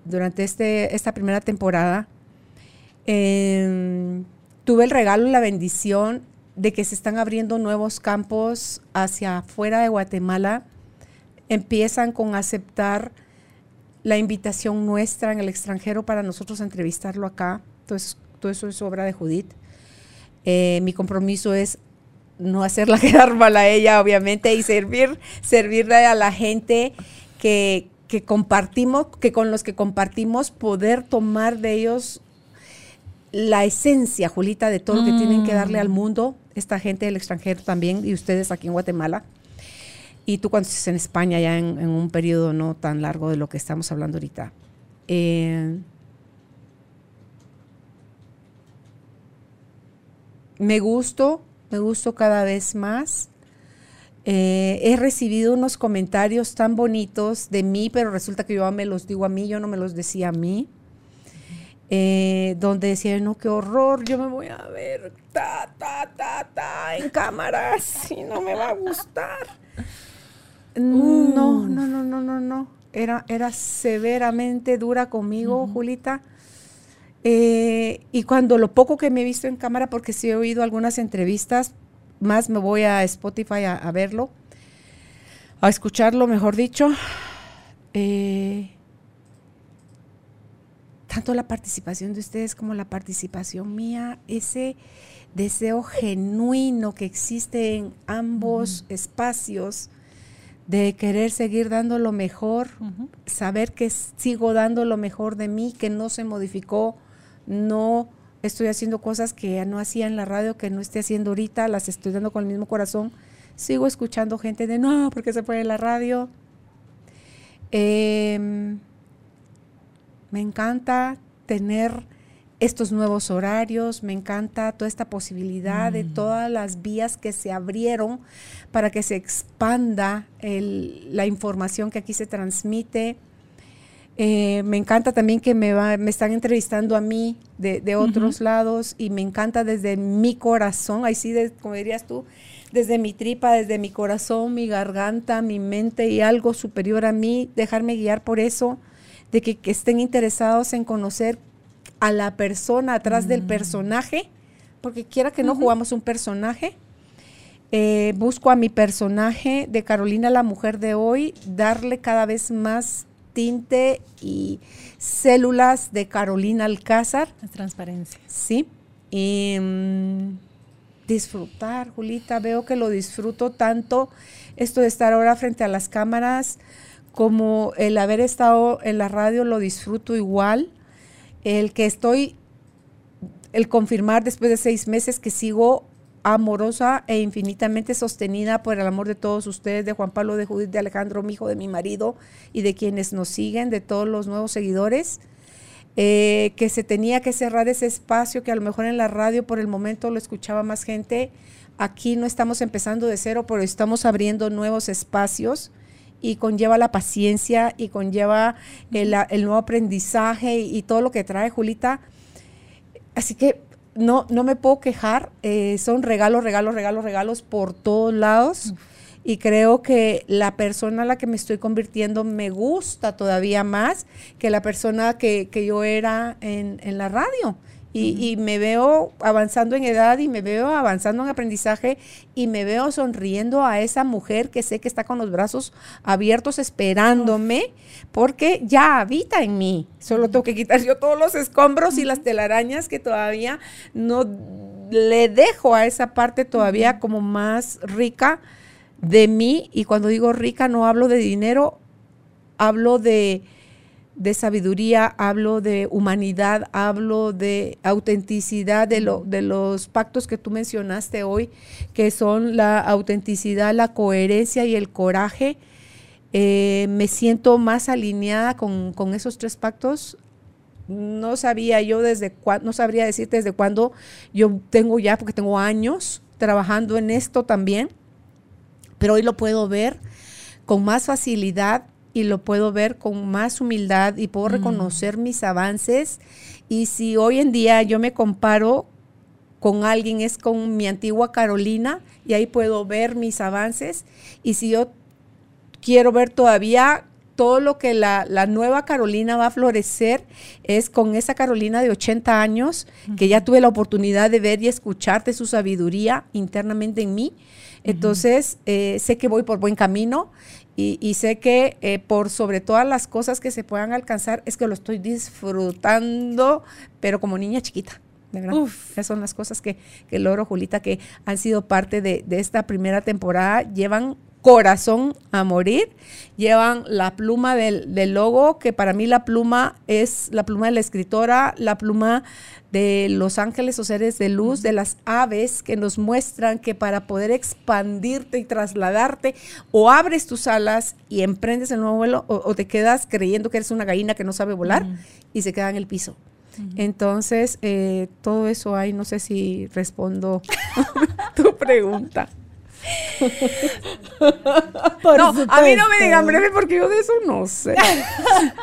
durante este, esta primera temporada. Em, tuve el regalo la bendición de que se están abriendo nuevos campos hacia afuera de Guatemala. Empiezan con aceptar la invitación nuestra en el extranjero para nosotros entrevistarlo acá. Entonces, todo eso es obra de Judith. Eh, mi compromiso es no hacerla quedar mal a ella, obviamente, y servir, servirle a la gente que, compartimos, que con los que compartimos, poder tomar de ellos la esencia, Julita, de todo lo que tienen que darle al mm. mundo, esta gente del extranjero también, y ustedes aquí en Guatemala. Y tú cuando estés en España, ya en, un periodo no tan largo de lo que estamos hablando ahorita. Eh, me gusto, me gusto cada vez más. Eh, he recibido unos comentarios tan bonitos de mí, pero resulta que yo me los digo a mí, yo no me los decía a mí. Eh, donde decía, no, qué horror, yo me voy a ver ta, ta, ta, ta, en cámaras y no me va a gustar. No, no, no, no, no, no. Era, era severamente dura conmigo, Julita. Eh, y cuando lo poco que me he visto en cámara, porque sí he oído algunas entrevistas, más me voy a Spotify a, verlo, a escucharlo, mejor dicho. Eh, tanto la participación de ustedes como la participación mía, ese deseo genuino que existe en ambos espacios de querer seguir dando lo mejor, saber que sigo dando lo mejor de mí, que no se modificó no estoy haciendo cosas que ya no hacía en la radio, que no esté haciendo ahorita, las estoy dando con el mismo corazón. Sigo escuchando gente de no, porque se fue en la radio. Em, me encanta tener estos nuevos horarios, me encanta toda esta posibilidad de mm. todas las vías que se abrieron para que se expanda la información que aquí se transmite. Eh, me encanta también que me, me están entrevistando a mí de, otros lados y me encanta desde mi corazón, ahí sí, como dirías tú, desde mi tripa, desde mi corazón, mi garganta, mi mente y algo superior a mí, dejarme guiar por eso, de que, estén interesados en conocer a la persona atrás del mm. personaje, porque quiera que no jugamos un personaje. Eh, busco a mi personaje de Carolina, la mujer de hoy, darle cada vez más tinte y células de Carolina Alcázar. La transparencia. Sí. Y mm, disfrutar, Julita, veo que lo disfruto tanto esto de estar ahora frente a las cámaras como el haber estado en la radio lo disfruto igual. El que estoy, el confirmar después de seis meses que sigo amorosa e infinitamente sostenida por el amor de todos ustedes, de Juan Pablo, de Judith, de Alejandro, mi hijo, de mi marido y de quienes nos siguen, de todos los nuevos seguidores. Eh, que se tenía que cerrar ese espacio, que a lo mejor en la radio por el momento lo escuchaba más gente. Aquí no estamos empezando de cero, pero estamos abriendo nuevos espacios y conlleva la paciencia y conlleva el, nuevo aprendizaje y, y, todo lo que trae Julita. Así que no, no me puedo quejar, eh, son regalos, regalos, regalos, regalos por todos lados. Y creo que la persona a la que me estoy convirtiendo me gusta todavía más que la persona que, que yo era en, en la radio. Y, me veo avanzando en edad y me veo avanzando en aprendizaje y me veo sonriendo a esa mujer que sé que está con los brazos abiertos esperándome porque ya habita en mí. Solo tengo que quitar yo todos los escombros y las telarañas que todavía no le dejo a esa parte todavía como más rica de mí. Y cuando digo rica no hablo de dinero, hablo de de sabiduría, hablo de humanidad, hablo de autenticidad, de, lo, de los pactos que tú mencionaste hoy, que son la autenticidad, la coherencia y el coraje. Eh, me siento más alineada con, esos tres pactos. No sabía yo desde cuándo, no sabría decirte desde cuándo yo tengo ya, porque tengo años trabajando en esto también, pero hoy lo puedo ver con más facilidad y lo puedo ver con más humildad y puedo mm. reconocer mis avances. Y si hoy en día yo me comparo con alguien, es con mi antigua Carolina y ahí puedo ver mis avances. Y si yo quiero ver todavía todo lo que la, nueva Carolina va a florecer es con esa Carolina de 80 años, que ya tuve la oportunidad de ver y escuchar de su sabiduría internamente en mí. Entonces, eh, sé que voy por buen camino y, sé que eh, por sobre todas las cosas que se puedan alcanzar, es que lo estoy disfrutando, pero como niña chiquita. Esas son las cosas que, que logro, Julita, que han sido parte de, de esta primera temporada. Llevan corazón a morir. Llevan la pluma del, logo, que para mí la pluma es la pluma de la escritora, la pluma de los ángeles o seres de luz, de las aves que nos muestran que para poder expandirte y trasladarte, o abres tus alas y emprendes el nuevo vuelo, o, te quedas creyendo que eres una gallina que no sabe volar y se queda en el piso. Entonces, eh, todo eso ahí, no sé si respondo tu pregunta. no, a mí no me digan breve porque yo de eso no sé.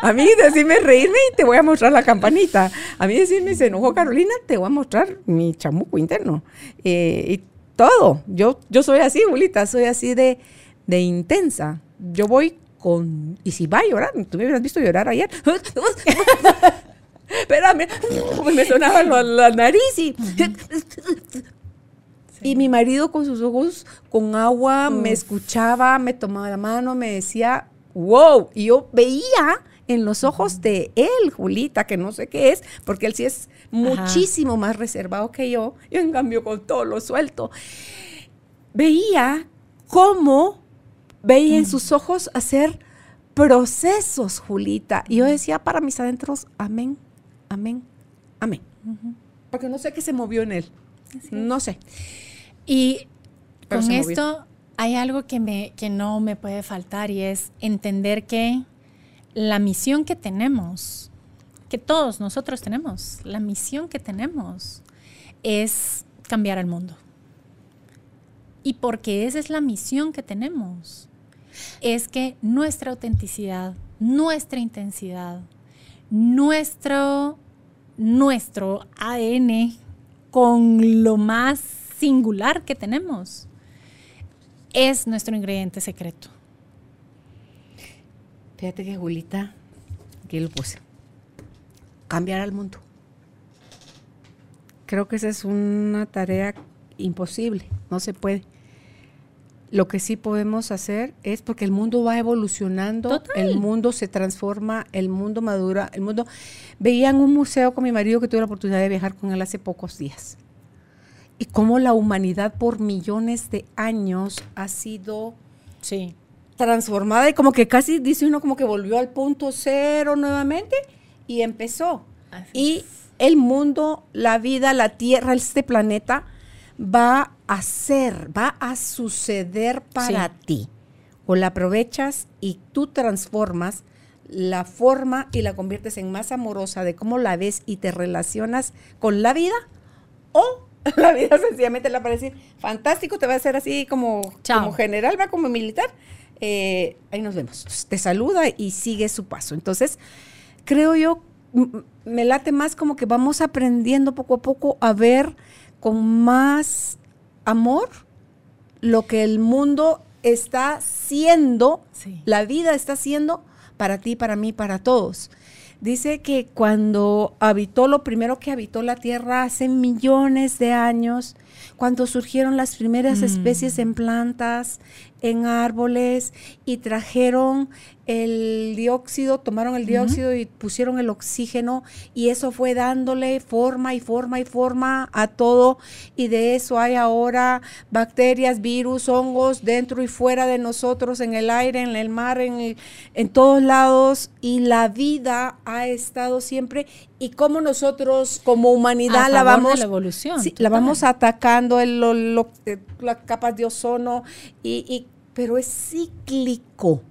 A mí decirme reírme y te voy a mostrar la campanita. A mí decirme se enojó Carolina, te voy a mostrar mi chamuco interno. Eh, y todo. Yo, yo soy así, Julita, soy así de, de intensa. Yo voy con... Y si va a llorar, tú me hubieras visto llorar ayer. espérame, me sonaba la, la nariz y... Y mi marido con sus ojos con agua me escuchaba, me tomaba la mano, me decía, wow. Y yo veía en los ojos de él, Julita, que no sé qué es, porque él sí es muchísimo más reservado que yo. Yo en cambio con todo lo suelto. Veía cómo veía en sus ojos hacer procesos, Julita. Y yo decía para mis adentros, amén, amén, amén. Porque no sé qué se movió en él. No sé. Y con esto hay algo que, me, que no me puede faltar y es entender que la misión que tenemos, que todos nosotros tenemos, la misión que tenemos es cambiar el mundo. Y porque esa es la misión que tenemos, es que nuestra autenticidad, nuestra intensidad, nuestro, nuestro ADN con lo más singular que tenemos es nuestro ingrediente secreto. Fíjate que Julita, aquí lo puse, cambiar al mundo. Creo que esa es una tarea imposible, no se puede. Lo que sí podemos hacer es porque el mundo va evolucionando, el mundo se transforma, el mundo madura, el mundo... Veía en un museo con mi marido que tuve la oportunidad de viajar con él hace pocos días. Y cómo la humanidad por millones de años ha sido sí. transformada y como que casi dice uno como que volvió al punto cero nuevamente y empezó. y el mundo, la vida, la tierra, este planeta va a ser, va a suceder para ti. O la aprovechas y tú transformas la forma y la conviertes en más amorosa de cómo la ves y te relacionas con la vida, o la vida sencillamente le va a parecer fantástico, te va a hacer así como, como general, va como militar. Eh, ahí nos vemos. Te saluda y sigue su paso. Entonces, creo yo, me late más como que vamos aprendiendo poco a poco a ver con más amor lo que el mundo está siendo, la vida está siendo para ti, para mí, para todos. Dice que cuando habitó, lo primero que habitó la Tierra hace millones de años, cuando surgieron las primeras mm. especies en plantas, en árboles, y trajeron el dióxido, tomaron el dióxido y pusieron el oxígeno y eso fue dándole forma y forma y forma a todo. Y de eso hay ahora bacterias, virus, hongos dentro y fuera de nosotros, en el aire, en el mar, en, en todos lados. Y la vida ha estado siempre. Y como nosotros como humanidad la vamos la evolución la vamos atacando el, eh, las capas de ozono y, y pero es cíclico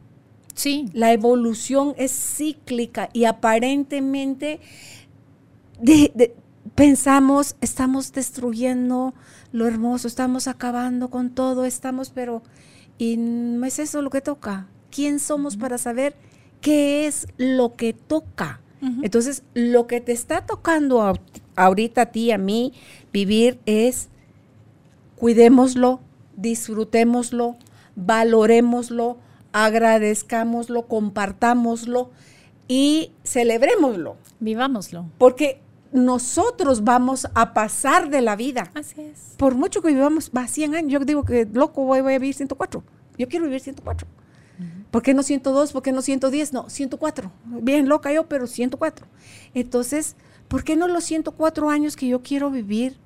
Sí. La evolución es cíclica y aparentemente pensamos, estamos destruyendo lo hermoso, estamos acabando con todo, estamos, pero, y no es eso lo que toca. ¿Quién somos para saber qué es lo que toca? Entonces, lo que te está tocando ahorita a ti, a mí, vivir es cuidémoslo, disfrutémoslo, valorémoslo, agradezcámoslo, compartámoslo y celebrémoslo. Vivámoslo. Porque nosotros vamos a pasar de la vida. Así es. Por mucho que vivamos, va 100 años. Yo digo que loco voy, a vivir 104. Yo quiero vivir 104. ¿Por qué no 102? ¿Por qué no 110? No, 104. Bien loca yo, pero 104. Entonces, ¿por qué no los 104 años que yo quiero vivir?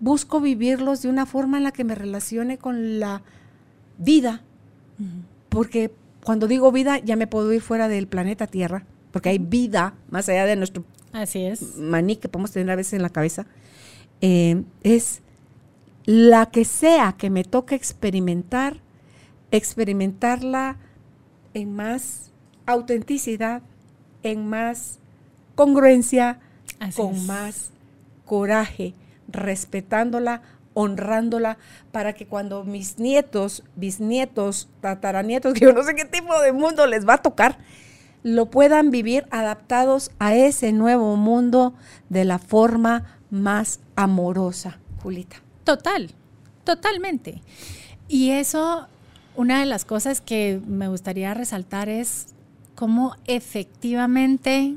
Busco vivirlos de una forma en la que me relacione con la vida. Porque cuando digo vida ya me puedo ir fuera del planeta Tierra, porque hay vida más allá de nuestro Así es. maní que podemos tener a veces en la cabeza, eh, es la que sea que me toque experimentar, experimentarla en más autenticidad, en más congruencia, con más coraje, respetándola, honrándola para que cuando mis nietos, bisnietos, tataranietos, que yo no sé qué tipo de mundo les va a tocar, lo puedan vivir adaptados a ese nuevo mundo de la forma más amorosa, Julita. Total, totalmente. Y eso, una de las cosas que me gustaría resaltar es cómo efectivamente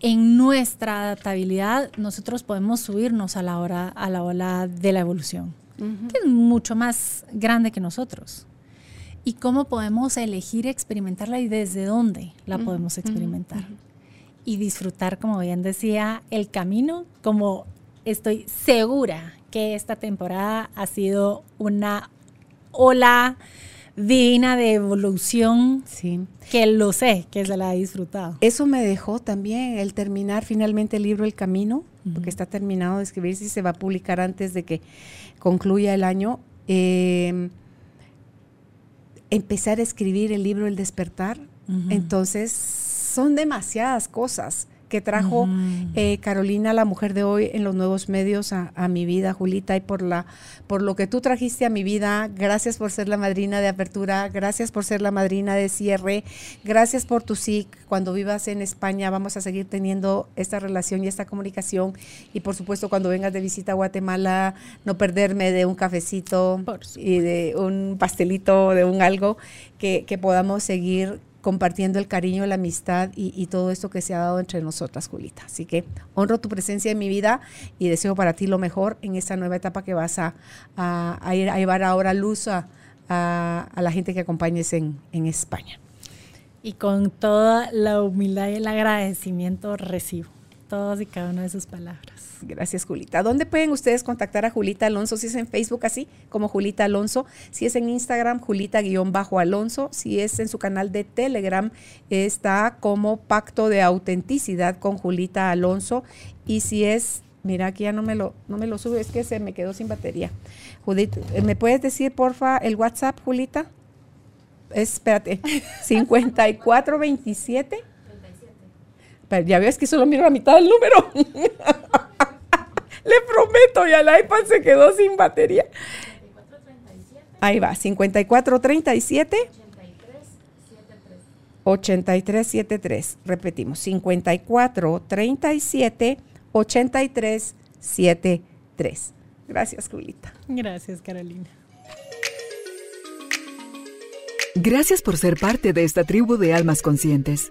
en nuestra adaptabilidad nosotros podemos subirnos a la, hora, a la ola de la evolución, que es mucho más grande que nosotros. Y cómo podemos elegir experimentarla y desde dónde la podemos experimentar. Y disfrutar, como bien decía, el camino, como estoy segura que esta temporada ha sido una ola divina de evolución sí. que lo sé, que se la ha disfrutado. Eso me dejó también el terminar finalmente el libro El Camino, porque está terminado de escribir y se va a publicar antes de que concluya el año. Em, empezar a escribir el libro El Despertar. Entonces, son demasiadas cosas que trajo eh, Carolina, la mujer de hoy, en los nuevos medios a, mi vida, Julita, y por, la, por lo que tú trajiste a mi vida. Gracias por ser la madrina de apertura, gracias por ser la madrina de cierre, gracias por tu SIC. Cuando vivas en España vamos a seguir teniendo esta relación y esta comunicación. Y por supuesto, cuando vengas de visita a Guatemala, no perderme de un cafecito y de un pastelito, de un algo que, que podamos seguir compartiendo el cariño, la amistad y, todo esto que se ha dado entre nosotras, Julita. Así que honro tu presencia en mi vida y deseo para ti lo mejor en esta nueva etapa que vas a, ir a llevar ahora luz a, la gente que acompañes en España. Y con toda la humildad y el agradecimiento recibo todas y cada una de sus palabras. Gracias, Julita. ¿Dónde pueden ustedes contactar a Julita Alonso? Si es en Facebook así, como Julita Alonso. Si es en Instagram, Julita-Alonso. Si es en su canal de Telegram, está como Pacto de Autenticidad con Julita Alonso. Y si es Mira, aquí ya no me lo, no me lo sube, es que se me quedó sin batería. Judith, ¿me puedes decir, porfa, el WhatsApp, Julita? Espérate, 5427 ya ves que solo miro la mitad del número. Le prometo, ya el iPad se quedó sin batería. Ahí va, 5437 8373. Repetimos, 5437 8373. Gracias, Julita. Gracias, Carolina. Gracias por ser parte de esta tribu de almas conscientes.